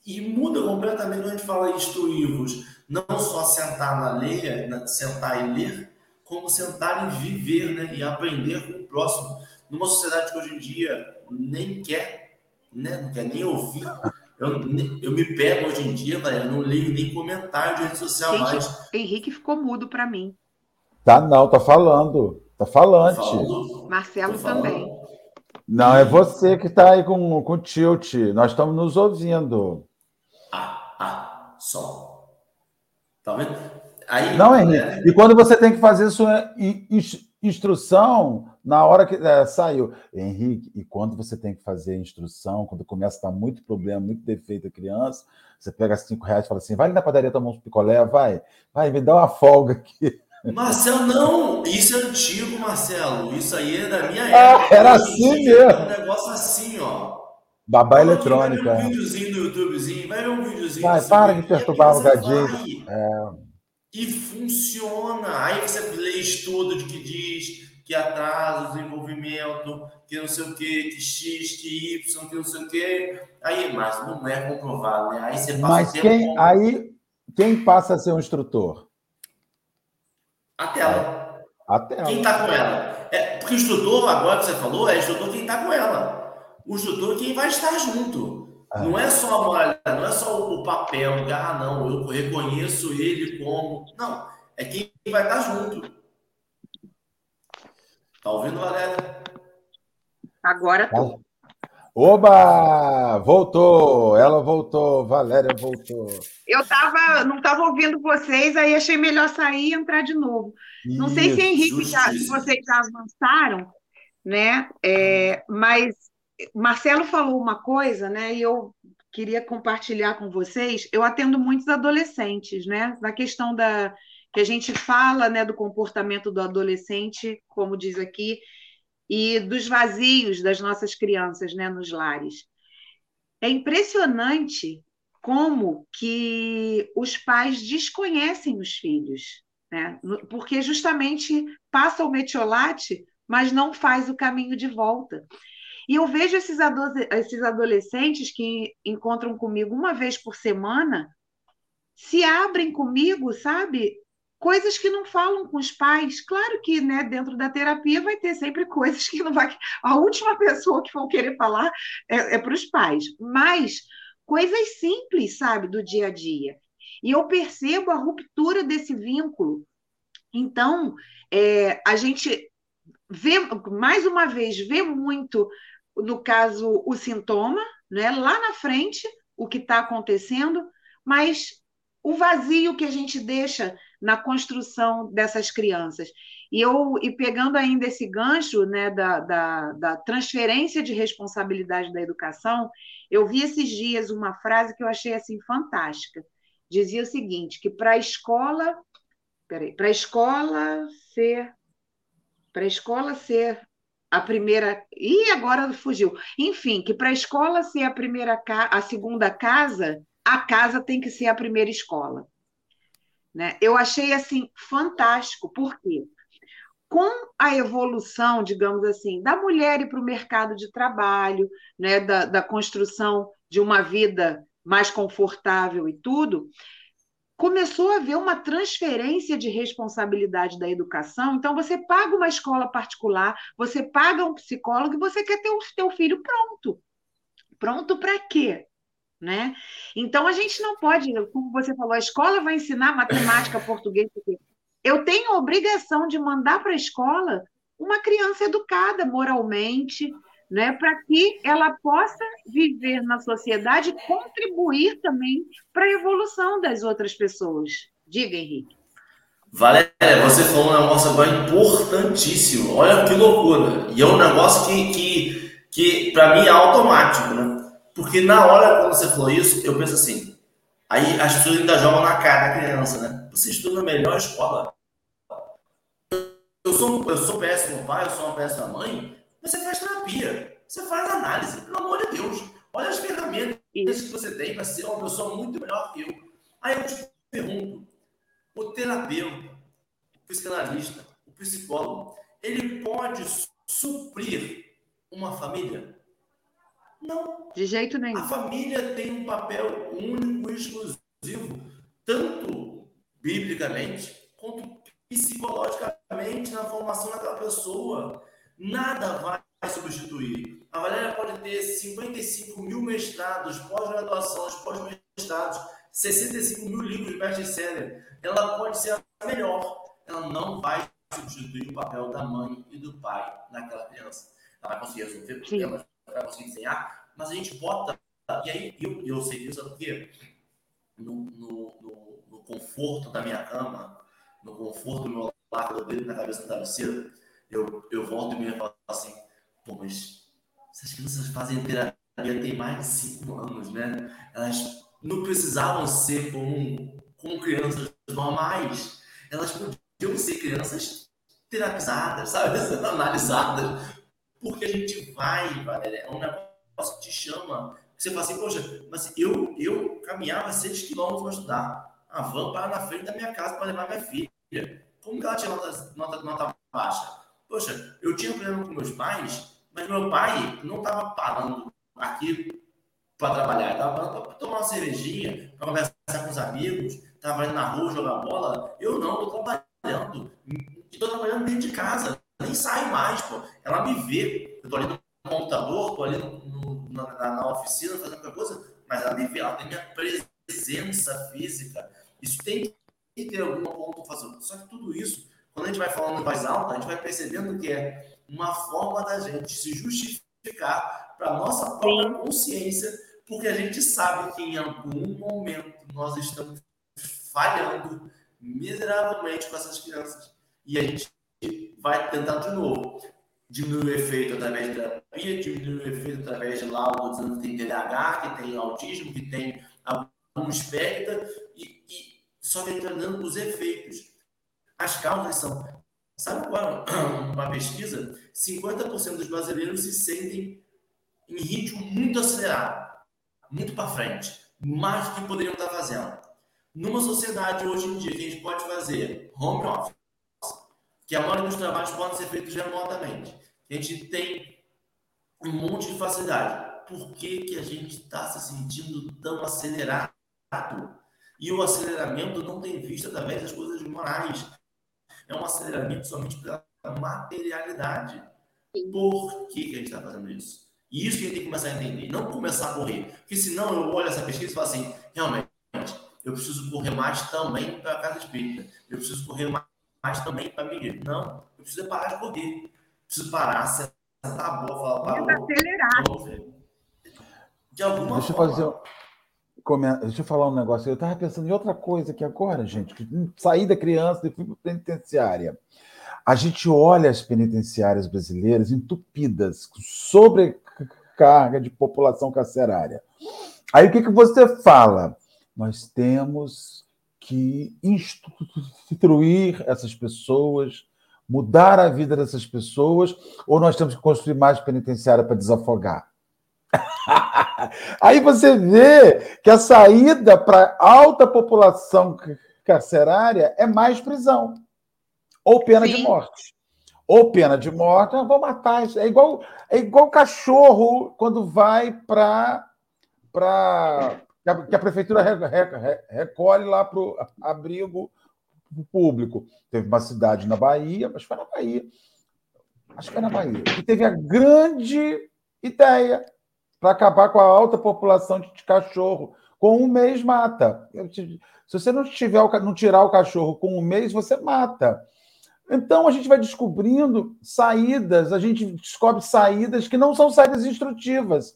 B: E muda completamente quando a gente fala instruir-vos. Não só sentar na lei, sentar e ler, como sentar e viver né? e aprender com o próximo. Numa sociedade que hoje em dia nem quer, né? não quer nem ouvir. Eu, eu me pego hoje em dia, Valéria, não leio nem comentário de rede social Gente, mais.
C: Henrique ficou mudo para mim.
A: Tá não, tá falando. Tá falante.
C: Marcelo também.
A: Não, é você que está aí com, com tilt. Nós estamos nos ouvindo.
B: Ah, ah, só. Tá vendo? Aí,
A: não, Henrique. É... E quando você tem que fazer sua instrução, na hora que é, saiu. Henrique, e quando você tem que fazer a instrução, quando começa a dar muito problema, muito defeito a criança, você pega cinco reais e fala assim: vai ali na padaria tomar um picolé, vai, vai, me dá uma folga aqui.
B: Marcelo, não, isso é antigo, Marcelo. Isso aí é da minha
A: ah, época. era assim mesmo.
B: É um negócio assim, ó.
A: Babá eletrônica.
B: Vai ver um videozinho no YouTubezinho, vai ver um videozinho.
A: Vai, para de perturbar o gadinho.
B: É. E funciona. Aí você lê estudo de que diz que atrasa o desenvolvimento, que não sei o que, que X, que Y, que não sei o que. Aí, mas não é comprovado, né? Aí você passa
A: Mas quem, aí, quem passa a ser um instrutor?
B: A tela.
A: A tela.
B: Quem está com ela? É, porque o instrutor, agora que você falou, é instrutor quem está com ela. O instrutor é quem vai estar junto. Ah. Não é só a moralidade, não é só o papel, ah, não, eu reconheço ele como. Não, é quem vai estar junto. Tá ouvindo, Valéria?
C: Agora tô.
A: Oba! Voltou! Ela voltou, Valéria voltou.
C: Eu tava, não estava ouvindo vocês, aí achei melhor sair e entrar de novo. Isso, não sei se Henrique já, se vocês já avançaram, né? É, mas Marcelo falou uma coisa, né? E eu queria compartilhar com vocês. Eu atendo muitos adolescentes, né? Na questão da que a gente fala, né, do comportamento do adolescente, como diz aqui, e dos vazios das nossas crianças né, nos lares. É impressionante como que os pais desconhecem os filhos, né? porque justamente passa o metiolate, mas não faz o caminho de volta. E eu vejo esses, esses adolescentes que encontram comigo uma vez por semana, se abrem comigo, sabe? Coisas que não falam com os pais. Claro que né, dentro da terapia vai ter sempre coisas que não vai. A última pessoa que vão querer falar é, é para os pais, mas coisas simples, sabe, do dia a dia. E eu percebo a ruptura desse vínculo. Então, é, a gente vê, mais uma vez, vê muito, no caso, o sintoma, né, lá na frente, o que está acontecendo, mas o vazio que a gente deixa na construção dessas crianças. E eu e pegando ainda esse gancho né, da, da, da, transferência de responsabilidade da educação, eu vi esses dias uma frase que eu achei assim fantástica. Dizia o seguinte: que para a escola, para a escola ser, para a escola ser a primeira, e agora fugiu. Enfim, que para a escola ser a primeira, a segunda casa, a casa tem que ser a primeira escola. Né? Eu achei assim fantástico, porque com a evolução, digamos assim, da mulher para o mercado de trabalho, né, da, da construção de uma vida mais confortável e tudo, começou a haver uma transferência de responsabilidade da educação. Então, você paga uma escola particular, você paga um psicólogo e você quer ter o teu filho pronto. Pronto para quê? Né? Então, a gente não pode, como você falou, a escola vai ensinar matemática, <coughs> português. Eu tenho a obrigação de mandar para a escola uma criança educada moralmente, né, para que ela possa viver na sociedade e contribuir também para a evolução das outras pessoas. Diga, Henrique.
B: Valéria, você falou um negócio agora importantíssimo. Olha que loucura. E é um negócio que, que, que para mim, é automático, né? Porque na hora quando você falou isso, eu penso assim. Aí as pessoas ainda jogam na cara da criança, né? Você estuda na melhor escola. Eu sou, eu sou péssimo pai, eu sou uma péssima mãe, você faz terapia, você faz análise, pelo amor de Deus. Olha as ferramentas que você tem para ser uma pessoa muito melhor que eu. Aí eu te pergunto: o terapeuta, o psicanalista, o psicólogo, ele pode suprir uma família? Não.
C: De jeito nenhum.
B: A família tem um papel único e exclusivo, tanto biblicamente quanto psicologicamente na formação daquela pessoa. Nada vai substituir. A Valéria pode ter 55 mil mestrados, pós-graduações, pós-mestrados, 65 mil livros best-seller. Ela pode ser a melhor. Ela não vai substituir o papel da mãe e do pai naquela criança. Ela vai conseguir resolver problemas, vai conseguir desenhar, mas a gente bota. E aí, eu, eu sei disso porque no, no, no, no conforto da minha cama, no conforto do meu lado, do dedo na cabeça do travesseiro, eu, eu volto e me falo assim, pô, mas essas crianças fazem terapia tem mais de cinco anos, né? Elas não precisavam ser como, como crianças normais. Elas podiam ser crianças terapizadas, sabe? <laughs> Analisadas. Porque a gente vai, Valéria, é um negócio que te chama. Você fala assim, poxa, mas eu, eu caminhava 6 quilômetros para estudar. A van para na frente da minha casa para levar minha filha. Como que ela tinha nota, nota, nota baixa? Poxa, eu tinha problema com meus pais, mas meu pai não estava parando aqui para trabalhar, estava parando para tomar uma cervejinha, para conversar com os amigos, estava indo na rua jogar bola. Eu não, estou trabalhando. Estou trabalhando dentro de casa, nem saio mais, pô. Ela me vê, eu estou ali no computador, estou ali no, no, na, na, oficina fazendo qualquer coisa, mas ela me vê, ela tem minha presença física. Isso tem que ter algum ponto fazer. Só que tudo isso quando a gente vai falando em voz alta, a gente vai percebendo que é uma forma da gente se justificar para a nossa própria consciência, porque a gente sabe que em algum momento nós estamos falhando miseravelmente com essas crianças. E a gente vai tentar de novo. Diminuir o efeito através de terapia, diminuir o efeito através de laudo dizendo que tem TDAH, que tem autismo, que tem algum espectro, e, e só dando os efeitos. As causas são. Sabe qual é uma pesquisa? 50% dos brasileiros se sentem em ritmo muito acelerado, muito para frente, mais do que poderiam estar fazendo. Numa sociedade hoje em dia que a gente pode fazer home office, que a maioria dos trabalhos podem ser feitos remotamente, a gente tem um monte de facilidade. Por que, que a gente está se sentindo tão acelerado? E o aceleramento não tem visto através das coisas morais é um aceleramento somente pela materialidade. Por que, que a gente está fazendo isso? E isso que a gente tem que começar a entender, não começar a correr. Porque senão eu olho essa pesquisa e falo assim, realmente, eu preciso correr mais também para a casa espírita. Eu preciso correr mais, também para igreja. Não, eu preciso parar de correr. preciso parar, sentar a bola, falar, parou.
C: Acelerar.
A: De alguma Deixa forma. Eu fazer... Deixa eu falar um negócio. Eu estava pensando em outra coisa aqui agora, gente. Saí da criança e fui para penitenciária. A gente olha as penitenciárias brasileiras entupidas, com sobrecarga de população carcerária. Aí o que, que você fala? Nós temos que instruir essas pessoas, mudar a vida dessas pessoas, ou nós temos que construir mais penitenciária para desafogar? <laughs> Aí você vê que a saída para alta população carcerária é mais prisão ou pena Sim. de morte. Ou pena de morte, ah, vou matar. É igual, é igual cachorro quando vai para. Pra, que a prefeitura recolhe lá para o abrigo público. Teve uma cidade na Bahia, mas foi na Bahia. Acho que foi na Bahia. Que teve a grande ideia para acabar com a alta população de cachorro. Com um mês mata. Se você não, tiver, não tirar o cachorro com um mês, você mata. Então a gente vai descobrindo saídas, a gente descobre saídas que não são saídas instrutivas,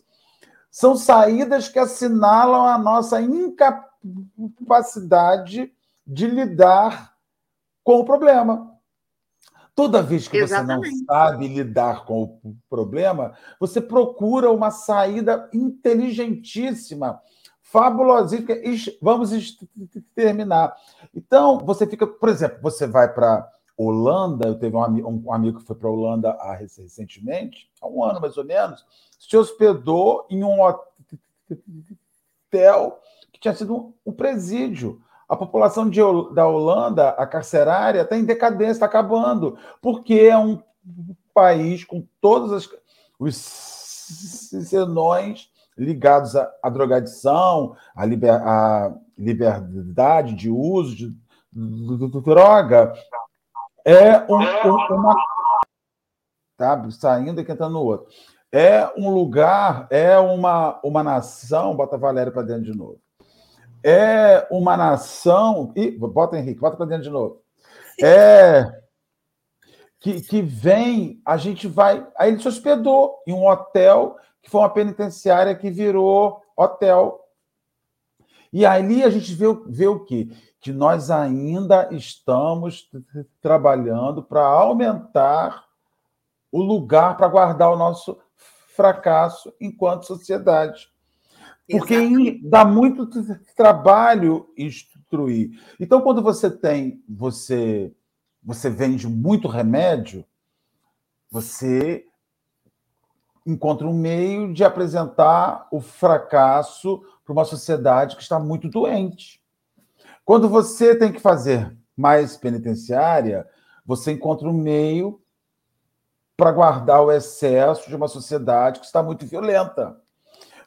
A: são saídas que assinalam a nossa incapacidade de lidar com o problema. Toda vez que Exatamente. você não sabe lidar com o problema, você procura uma saída inteligentíssima, fabulosíssima. Vamos terminar. Então, você fica, por exemplo, você vai para Holanda, eu teve um, um amigo que foi para a Holanda recentemente, há um ano mais ou menos, se hospedou em um hotel que tinha sido um presídio. A população de, da Holanda, a carcerária, está em decadência, está acabando, porque é um país com todos as, os senões ligados à, à drogadição, à, liber, à, liberdade de uso de, de, de droga. É um, um, uma. Tá saindo e entrando no outro. É um lugar, é uma, uma nação. Bota a Valéria para dentro de novo é uma nação. e bota Henrique, bota para dentro de novo. É. Que, que vem, a gente vai. Aí ele se hospedou em um hotel, que foi uma penitenciária que virou hotel. E ali a gente vê, vê o quê? Que nós ainda estamos trabalhando para aumentar o lugar para guardar o nosso fracasso enquanto sociedade. Porque Exatamente. dá muito trabalho instruir. Então, quando você tem, você, você vende muito remédio, você encontra um meio de apresentar o fracasso para uma sociedade que está muito doente. Quando você tem que fazer mais penitenciária, você encontra um meio para guardar o excesso de uma sociedade que está muito violenta.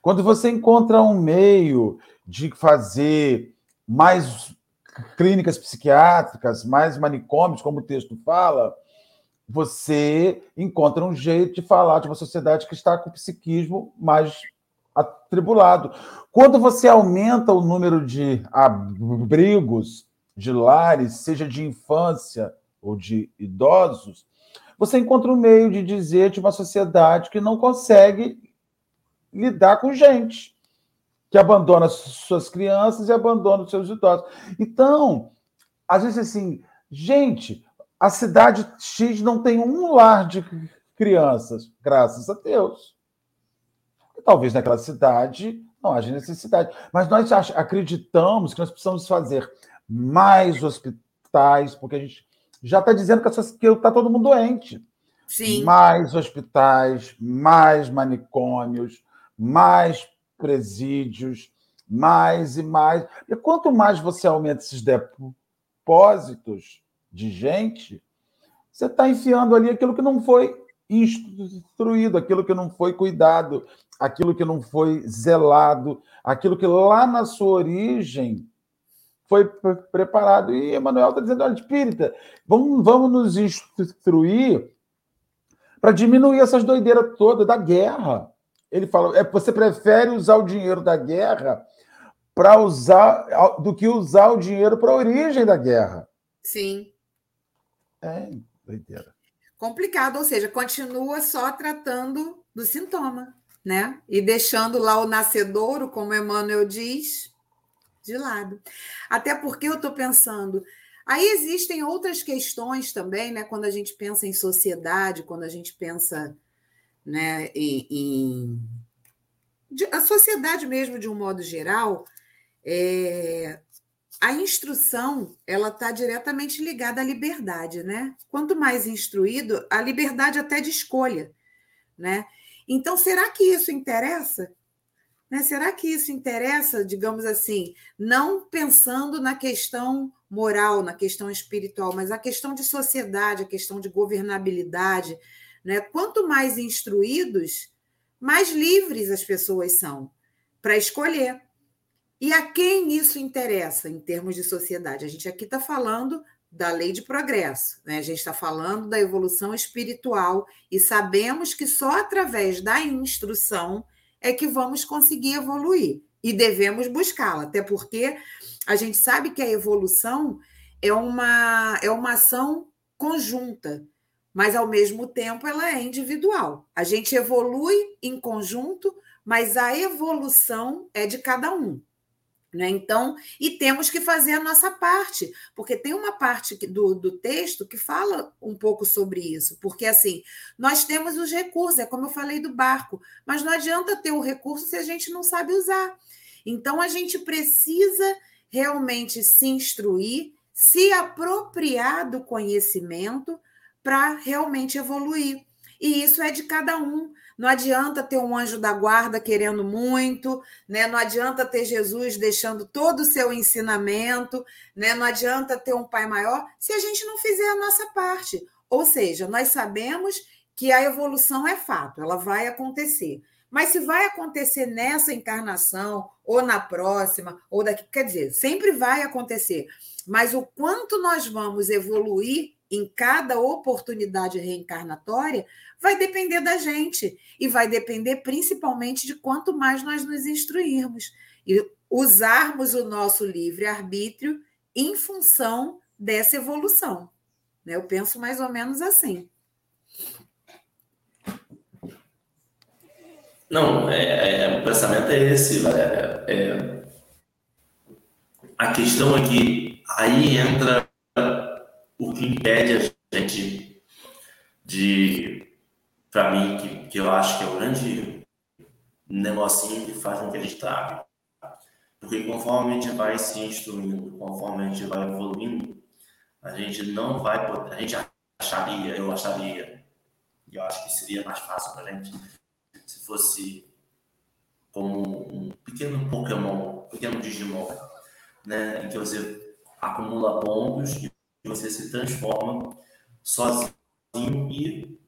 A: Quando você encontra um meio de fazer mais clínicas psiquiátricas, mais manicômios, como o texto fala, você encontra um jeito de falar de uma sociedade que está com o psiquismo mais atribulado. Quando você aumenta o número de abrigos, de lares, seja de infância ou de idosos, você encontra um meio de dizer de uma sociedade que não consegue lidar com gente que abandona suas crianças e abandona os seus idosos. Então, às vezes assim, gente, a cidade X não tem um lar de crianças, graças a Deus. Talvez naquela cidade não haja necessidade. Mas nós acreditamos que nós precisamos fazer mais hospitais, porque a gente já está dizendo que está todo mundo doente. Sim. Mais hospitais, mais manicômios, mais presídios, mais e mais. E quanto mais você aumenta esses depósitos de gente, você está enfiando ali aquilo que não foi instruído, aquilo que não foi cuidado, aquilo que não foi zelado, aquilo que lá na sua origem foi preparado. E Emanuel está dizendo: olha, espírita, vamos, vamos nos instruir para diminuir essas doideiras todas da guerra. Ele fala: é, você prefere usar o dinheiro da guerra para usar do que usar o dinheiro para a origem da guerra.
C: Sim.
A: É doideira.
C: Complicado, ou seja, continua só tratando do sintoma, né? E deixando lá o nascedouro, como Emmanuel diz, de lado. Até porque eu estou pensando, Aí existem outras questões também, né? Quando a gente pensa em sociedade, quando a gente pensa né, em, em a sociedade mesmo de um modo geral, é, a instrução ela está diretamente ligada à liberdade, né? Quanto mais instruído, a liberdade até de escolha, né? Então, será que isso interessa? Né? Será que isso interessa, digamos assim, não pensando na questão moral, na questão espiritual, mas a questão de sociedade, a questão de governabilidade, né? Quanto mais instruídos, mais livres as pessoas são para escolher. E a quem isso interessa em termos de sociedade? A gente aqui está falando da lei de progresso, né? a gente está falando da evolução espiritual e sabemos que só através da instrução é que vamos conseguir evoluir e devemos buscá-la, até porque a gente sabe que a evolução é uma, é uma ação conjunta, mas ao mesmo tempo ela é individual. A gente evolui em conjunto, mas a evolução é de cada um. Né? Então, e temos que fazer a nossa parte, porque tem uma parte do, do texto que fala um pouco sobre isso, porque assim, nós temos os recursos, é como eu falei do barco, mas não adianta ter o recurso se a gente não sabe usar. Então, a gente precisa realmente se instruir, se apropriar do conhecimento para realmente evoluir. E isso é de cada um. Não adianta ter um anjo da guarda querendo muito, né? Não adianta ter Jesus deixando todo o seu ensinamento, né? Não adianta ter um pai maior se a gente não fizer a nossa parte. Ou seja, nós sabemos que a evolução é fato, ela vai acontecer. Mas se vai acontecer nessa encarnação, ou na próxima, ou daqui, quer dizer, sempre vai acontecer. Mas o quanto nós vamos evoluir em cada oportunidade reencarnatória vai depender da gente e vai depender principalmente de quanto mais nós nos instruirmos e usarmos o nosso livre-arbítrio em função dessa evolução. Né? Eu penso mais ou menos assim.
B: Não, é, é, o pensamento é esse, Valéria. É, a questão é que aí entra impede a gente de, para mim, que, que eu acho que é o grande negocinho que faz com que a gente. Porque conforme a gente vai se instruindo, conforme a gente vai evoluindo, a gente não vai poder, a gente acharia, eu acharia, e eu acho que seria mais fácil para a gente se fosse como um pequeno Pokémon, um pequeno Digimon, né, em que você acumula pontos e você se transforma sozinho e,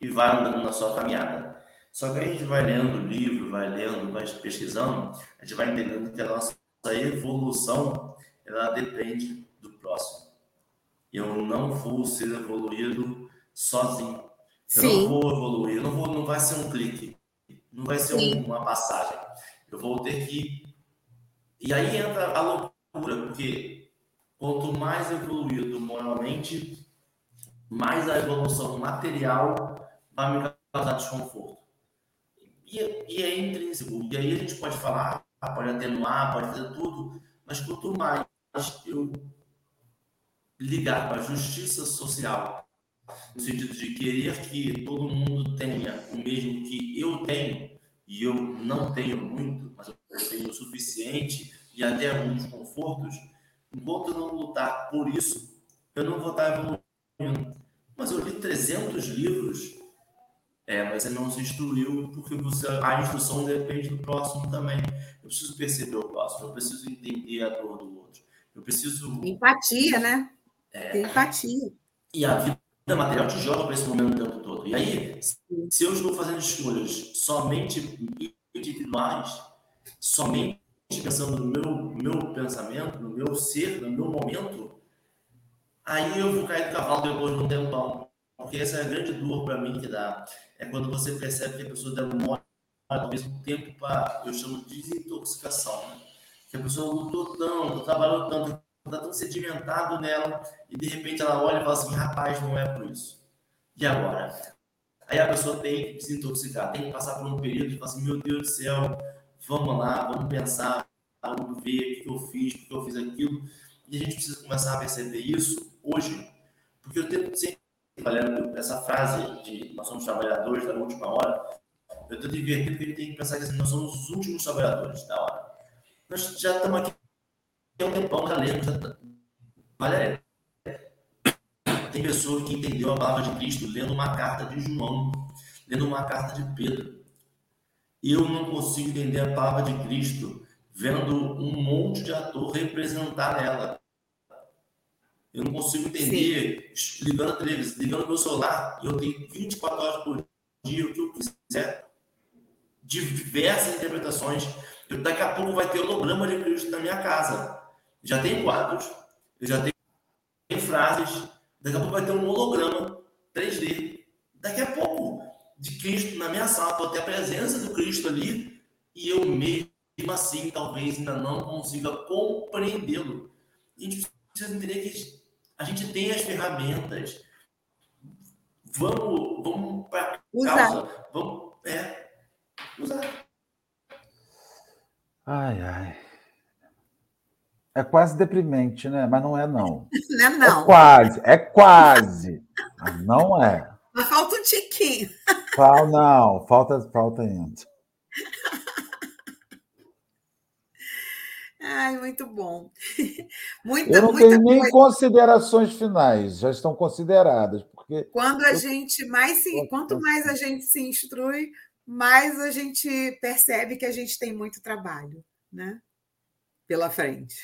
B: e vai andando na sua caminhada. Só que a gente vai lendo o livro, vai lendo, vai pesquisando, a gente vai entendendo que a nossa evolução ela depende do próximo. Eu não vou ser evoluído sozinho. Eu Sim. não vou evoluir, não, vou, não vai ser um clique, não vai ser um, uma passagem. Eu vou ter que. E aí entra a loucura, porque Quanto mais evoluído moralmente, mais a evolução material vai me causar desconforto. E, e é intrínseco. E aí a gente pode falar, pode atenuar, pode fazer tudo, mas quanto mais eu ligar para a justiça social, no sentido de querer que todo mundo tenha o mesmo que eu tenho, e eu não tenho muito, mas eu tenho o suficiente e até alguns confortos, Enquanto eu não lutar por isso, eu não vou estar evoluindo. Mas eu li 300 livros, é, mas você não se instruiu, porque você, a instrução depende do próximo também. Eu preciso perceber o próximo, eu preciso entender a dor do outro. Eu preciso.
C: Empatia, né? É, empatia.
B: E a vida material te joga para esse momento o tempo todo. E aí, se eu estou fazendo escolhas somente individuais, somente pensando no meu, meu pensamento, no meu ser, no meu momento, aí eu vou cair do cavalo depois de um tempão. Porque essa é a grande dor para mim que dá. É quando você percebe que a pessoa demora talvez um tempo para, eu chamo de desintoxicação. Né? Que a pessoa lutou tanto, trabalhou tanto, está tão sedimentado nela, e de repente ela olha e fala assim: rapaz, não é por isso. E agora? Aí a pessoa tem que desintoxicar, tem que passar por um período de falar assim: meu Deus do céu, vamos lá, vamos pensar, vamos ver o que eu fiz, o que eu fiz aquilo. E a gente precisa começar a perceber isso hoje, porque eu tento sempre, falando essa frase de nós somos trabalhadores da última hora, eu tento inverter porque a gente tem que pensar que assim, nós somos os últimos trabalhadores da hora. Nós já estamos aqui há um tempão, já lemos, já tá... Olha, tem pessoa que entendeu a palavra de Cristo lendo uma carta de João, lendo uma carta de Pedro. Eu não consigo entender a palavra de Cristo vendo um monte de ator representar ela. Eu não consigo entender, Sim. ligando a televisão, ligando meu celular, e eu tenho 24 horas por dia, o que eu quiser, diversas interpretações. Eu, daqui a pouco vai ter holograma de Cristo na minha casa. Já tem quadros, eu já tenho frases, daqui a pouco vai ter um holograma 3D. Daqui a pouco, de Cristo na minha sala, pode ter a presença do Cristo ali, e eu mesmo assim talvez ainda não consiga compreendê-lo. A gente precisa entender que a gente tem as ferramentas. Vamos, vamos para causa. Vamos, é, usar.
A: Ai, ai. É quase deprimente, né? Mas não é, não. <laughs>
C: Não é, não.
A: É quase, é quase. Mas não é.
C: Mas falta um tiquinho.
A: Fala, não, falta, falta ainda.
C: Ai, muito bom. <laughs> Muita,
A: Eu não
C: muita
A: tenho nem
C: coisa.
A: considerações finais, já estão consideradas, porque
C: Quando a
A: eu-
C: gente mais se, quanto mais a gente se instrui, mais a gente percebe que a gente tem muito trabalho, né? Pela frente.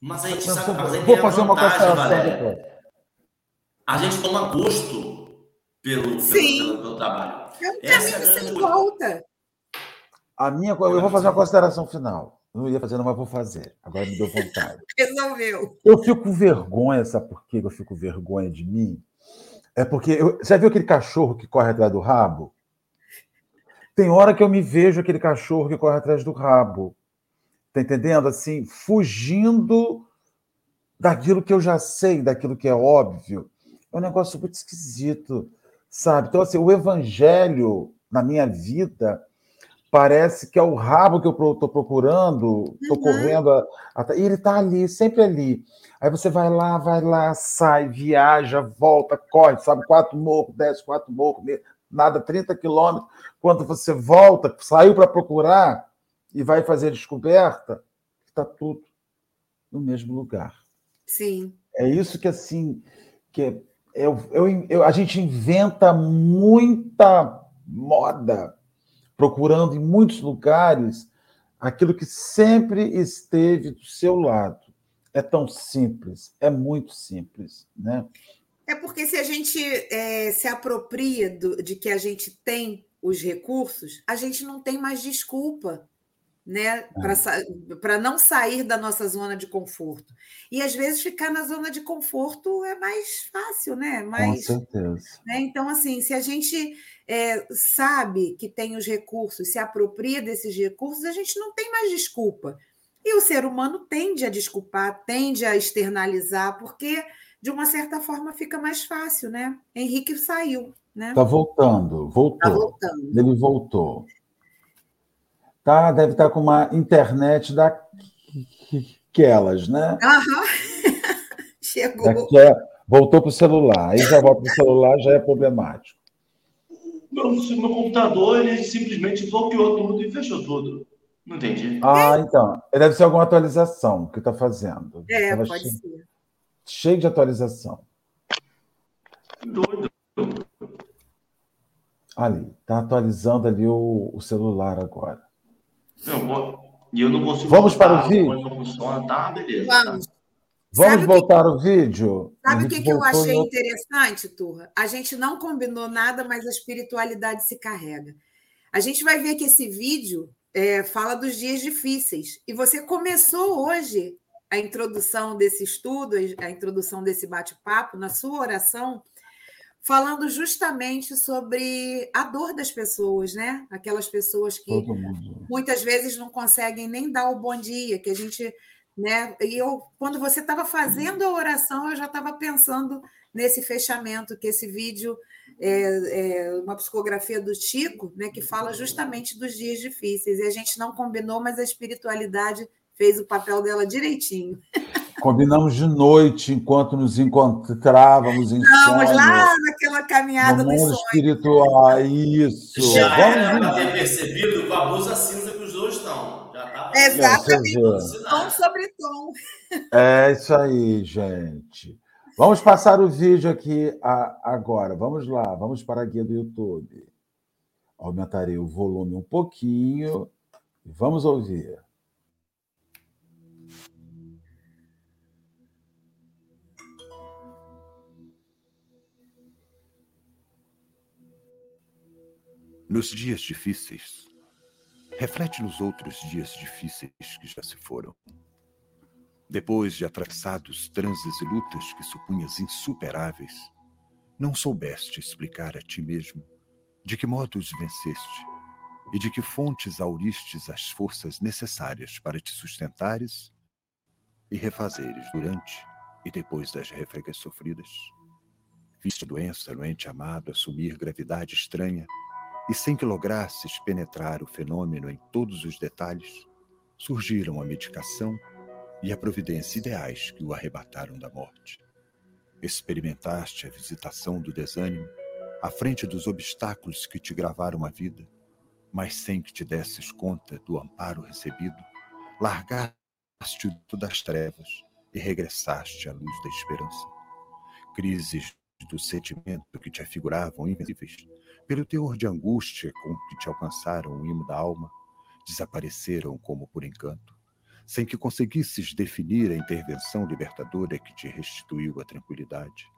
B: Mas a gente
A: Mas
B: sabe, mas
A: vou fazer uma
B: Valéria.
A: depois.
B: A gente toma gosto pelo, pelo,
C: Sim.
B: pelo, pelo trabalho.
C: É um
B: é
C: caminho
B: grande
C: sem volta.
A: A minha, eu vou fazer uma consideração final. Não ia fazer, não, mas vou fazer. Agora me deu vontade. <laughs>
C: Resolveu.
A: Eu fico com vergonha, sabe por quê que eu fico com vergonha de mim? É porque. Eu, já viu aquele cachorro que corre atrás do rabo? Tem hora que eu me vejo aquele cachorro que corre atrás do rabo. Tá entendendo? Assim, fugindo daquilo que eu já sei, daquilo que é óbvio. É um negócio muito esquisito, sabe? Então, assim, o evangelho na minha vida parece que é o rabo que eu estou procurando, estou
C: Uhum.
A: correndo, a- a- e ele está ali, sempre ali. Aí você vai lá, vai lá, sai, viaja, volta, corre, sobe quatro morros, desce quatro morros, nada 30 quilômetros. Quando você volta, saiu para procurar e vai fazer a descoberta, está tudo no mesmo lugar.
C: Sim.
A: É isso que assim que é- eu, eu- eu- a gente inventa muita moda, procurando em muitos lugares aquilo que sempre esteve do seu lado. É tão simples, é muito simples, né?
C: É porque se a gente eh, se apropria do- de que a gente tem os recursos, a gente não tem mais desculpa, né, para não sair da nossa zona de conforto. E às vezes ficar na zona de conforto é mais fácil, né?
A: Com
C: Mais,
A: certeza.
C: né? Então, assim, se a gente eh, sabe que tem os recursos, se apropria desses recursos, a gente não tem mais desculpa. E o ser humano tende a desculpar, tende a externalizar, porque de uma certa forma fica mais fácil, né? Henrique saiu, né?
A: Está voltando,
C: Tá
A: voltou.
C: voltando.
A: Ele voltou. Tá, deve estar com uma internet daquelas, né?
C: Aham. <laughs> Chegou.
A: Daquela- Voltou para o celular. Aí já volta para o celular, já é problemático.
D: Meu, meu computador, ele simplesmente bloqueou tudo e fechou tudo. Não entendi.
A: Ah, então. Deve ser alguma atualização que está fazendo.
C: É,
A: Tava
C: pode
A: cheio,
C: ser.
A: cheio de atualização.
D: Doido.
A: Ali, está atualizando ali o, o celular agora.
D: E eu não consigo.
A: Vamos para o
D: voltar,
A: vídeo?
D: Não funciona, tá? Beleza.
C: Vamos.
A: Vamos
C: Sabe o que-
A: voltar ao vídeo?
C: Sabe o que, que eu achei
A: outro-
C: interessante, Turra? A gente não combinou nada, mas a espiritualidade se carrega. A gente vai ver que esse vídeo é, fala dos dias difíceis. E você começou hoje a introdução desse estudo, a introdução desse bate-papo, na sua oração, falando justamente sobre a dor das pessoas, né? Aquelas pessoas que muitas vezes não conseguem nem dar o bom dia, que a gente, né? E eu, quando você estava fazendo a oração, eu já estava pensando nesse fechamento, que esse vídeo é, é uma psicografia do Chico, né? Que fala justamente dos dias difíceis. E a gente não combinou, mas a espiritualidade fez o papel dela direitinho. <laughs>
A: Combinamos de noite, enquanto nos encontrávamos em
C: Vamos
A: sonho,
C: lá naquela caminhada
A: no
C: dos
A: mundo
C: sonhos.
A: espiritual. Isso.
B: Já era
A: Vamos
B: para ter percebido com a blusa cinza que os dois estão. Já tá
C: Exatamente.
A: Vê.
C: Tom sobre tom.
A: É isso aí, gente. Vamos passar o vídeo aqui agora. Vamos lá, vamos para a guia do YouTube. Aumentarei o volume um pouquinho e vamos ouvir.
E: Nos dias difíceis, reflete nos outros dias difíceis que já se foram. Depois de atravessados transes e lutas que supunhas insuperáveis, não soubeste explicar a ti mesmo de que modo os venceste e de que fontes auristes as forças necessárias para te sustentares e refazeres durante e depois das refregas sofridas. Viste doença no ente amado assumir gravidade estranha e sem que lograsses penetrar o fenômeno em todos os detalhes, surgiram a medicação e a providência ideais que o arrebataram da morte. Experimentaste a visitação do desânimo à frente dos obstáculos que te gravaram a vida, mas sem que te desses conta do amparo recebido, largaste o das trevas e regressaste à luz da esperança. Crises do sentimento que te afiguravam invencíveis, pelo teor de angústia com que te alcançaram o imo da alma, desapareceram como por encanto, sem que conseguisses definir a intervenção libertadora que te restituiu a tranquilidade.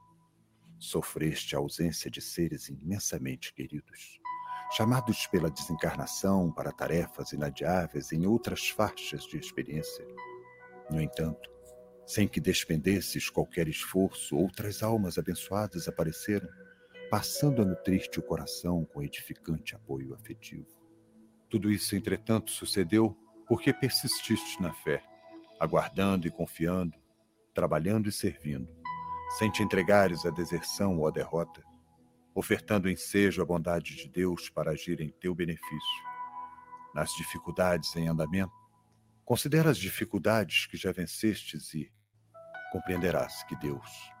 E: Sofreste a ausência de seres imensamente queridos, chamados pela desencarnação para tarefas inadiáveis em outras faixas de experiência. No entanto, sem que despendesses qualquer esforço, outras almas abençoadas apareceram, passando a nutrir-te o coração com edificante apoio afetivo. Tudo isso, entretanto, sucedeu porque persististe na fé, aguardando e confiando, trabalhando e servindo, sem te entregares à deserção ou à derrota, ofertando ensejo à bondade de Deus para agir em teu benefício. Nas dificuldades em andamento, considera as dificuldades que já vencestes e compreenderás que Deus,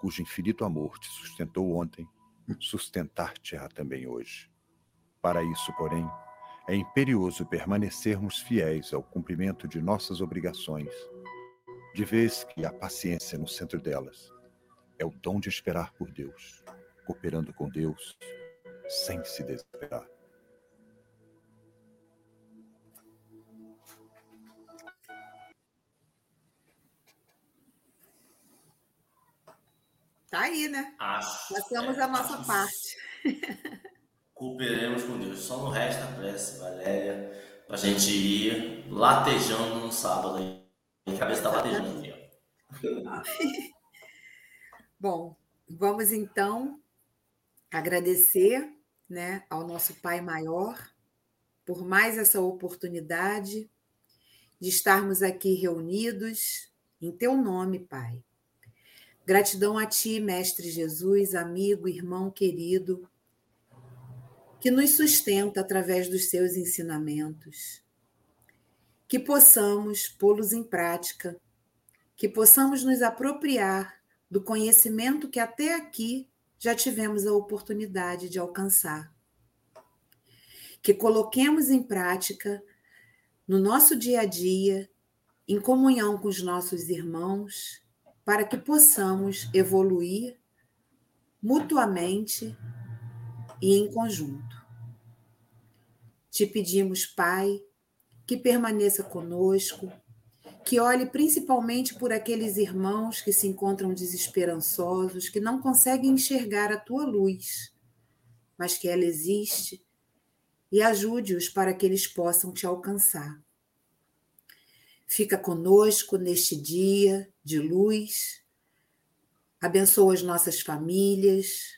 E: cujo infinito amor te sustentou ontem, sustentar-te-á também hoje. Para isso, porém, é imperioso permanecermos fiéis ao cumprimento de nossas obrigações, de vez que a paciência no centro delas é o dom de esperar por Deus, cooperando com Deus, sem se desesperar.
C: Tá aí, né?
B: Acho.
C: Passamos é, a nossa parte. <laughs>
B: Cooperemos com Deus. Só no resto da prece, Valéria, pra gente ir latejando no sábado aí. Minha cabeça tá latejando aqui, ó. <laughs>
C: Bom, vamos então agradecer né, ao nosso Pai Maior por mais essa oportunidade de estarmos aqui reunidos em Teu nome, Pai Gratidão a Ti, Mestre Jesus, amigo, irmão querido, que nos sustenta através dos seus ensinamentos. Que possamos pô-los em prática, que possamos nos apropriar do conhecimento que até aqui já tivemos a oportunidade de alcançar. Que coloquemos em prática no nosso dia a dia, em comunhão com os nossos irmãos, para que possamos evoluir mutuamente e em conjunto. Te pedimos, Pai, que permaneça conosco, que olhe principalmente por aqueles irmãos que se encontram desesperançosos, que não conseguem enxergar a tua luz, mas que ela existe, e ajude-os para que eles possam te alcançar. Fica conosco neste dia de luz. Abençoa as nossas famílias,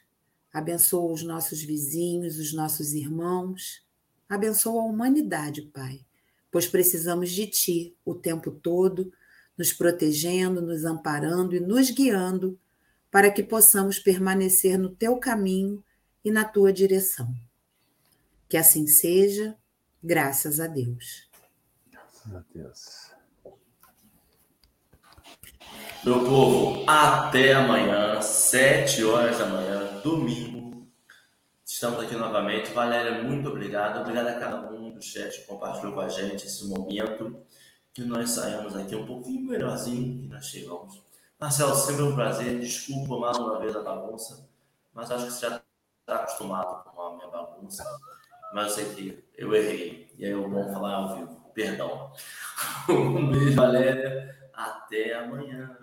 C: abençoa os nossos vizinhos, os nossos irmãos. Abençoa a humanidade, Pai, pois precisamos de Ti o tempo todo, nos protegendo, nos amparando e nos guiando para que possamos permanecer no Teu caminho e na Tua direção. Que assim seja, graças a Deus.
A: Graças a Deus.
B: Meu povo, até amanhã, 7 horas da manhã, domingo. Estamos aqui novamente. Valéria, muito obrigado. Obrigado a cada um do chat que compartilhou com a gente esse momento. Que nós saímos aqui um pouquinho melhorzinho que nós chegamos. Marcelo, sempre um prazer. Desculpa mais uma vez a bagunça, mas acho que você já está acostumado com a minha bagunça. Mas eu sei que eu errei. E aí eu vou falar ao vivo. Perdão. <laughs> Um beijo, Valéria. Até amanhã.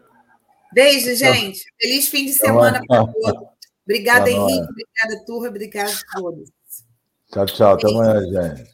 C: Beijo, então, gente. Feliz fim de semana para todos. Obrigada, Henrique. Obrigada, Turra. Obrigada a todos.
A: Tchau, tchau. Beijo. Até amanhã, gente.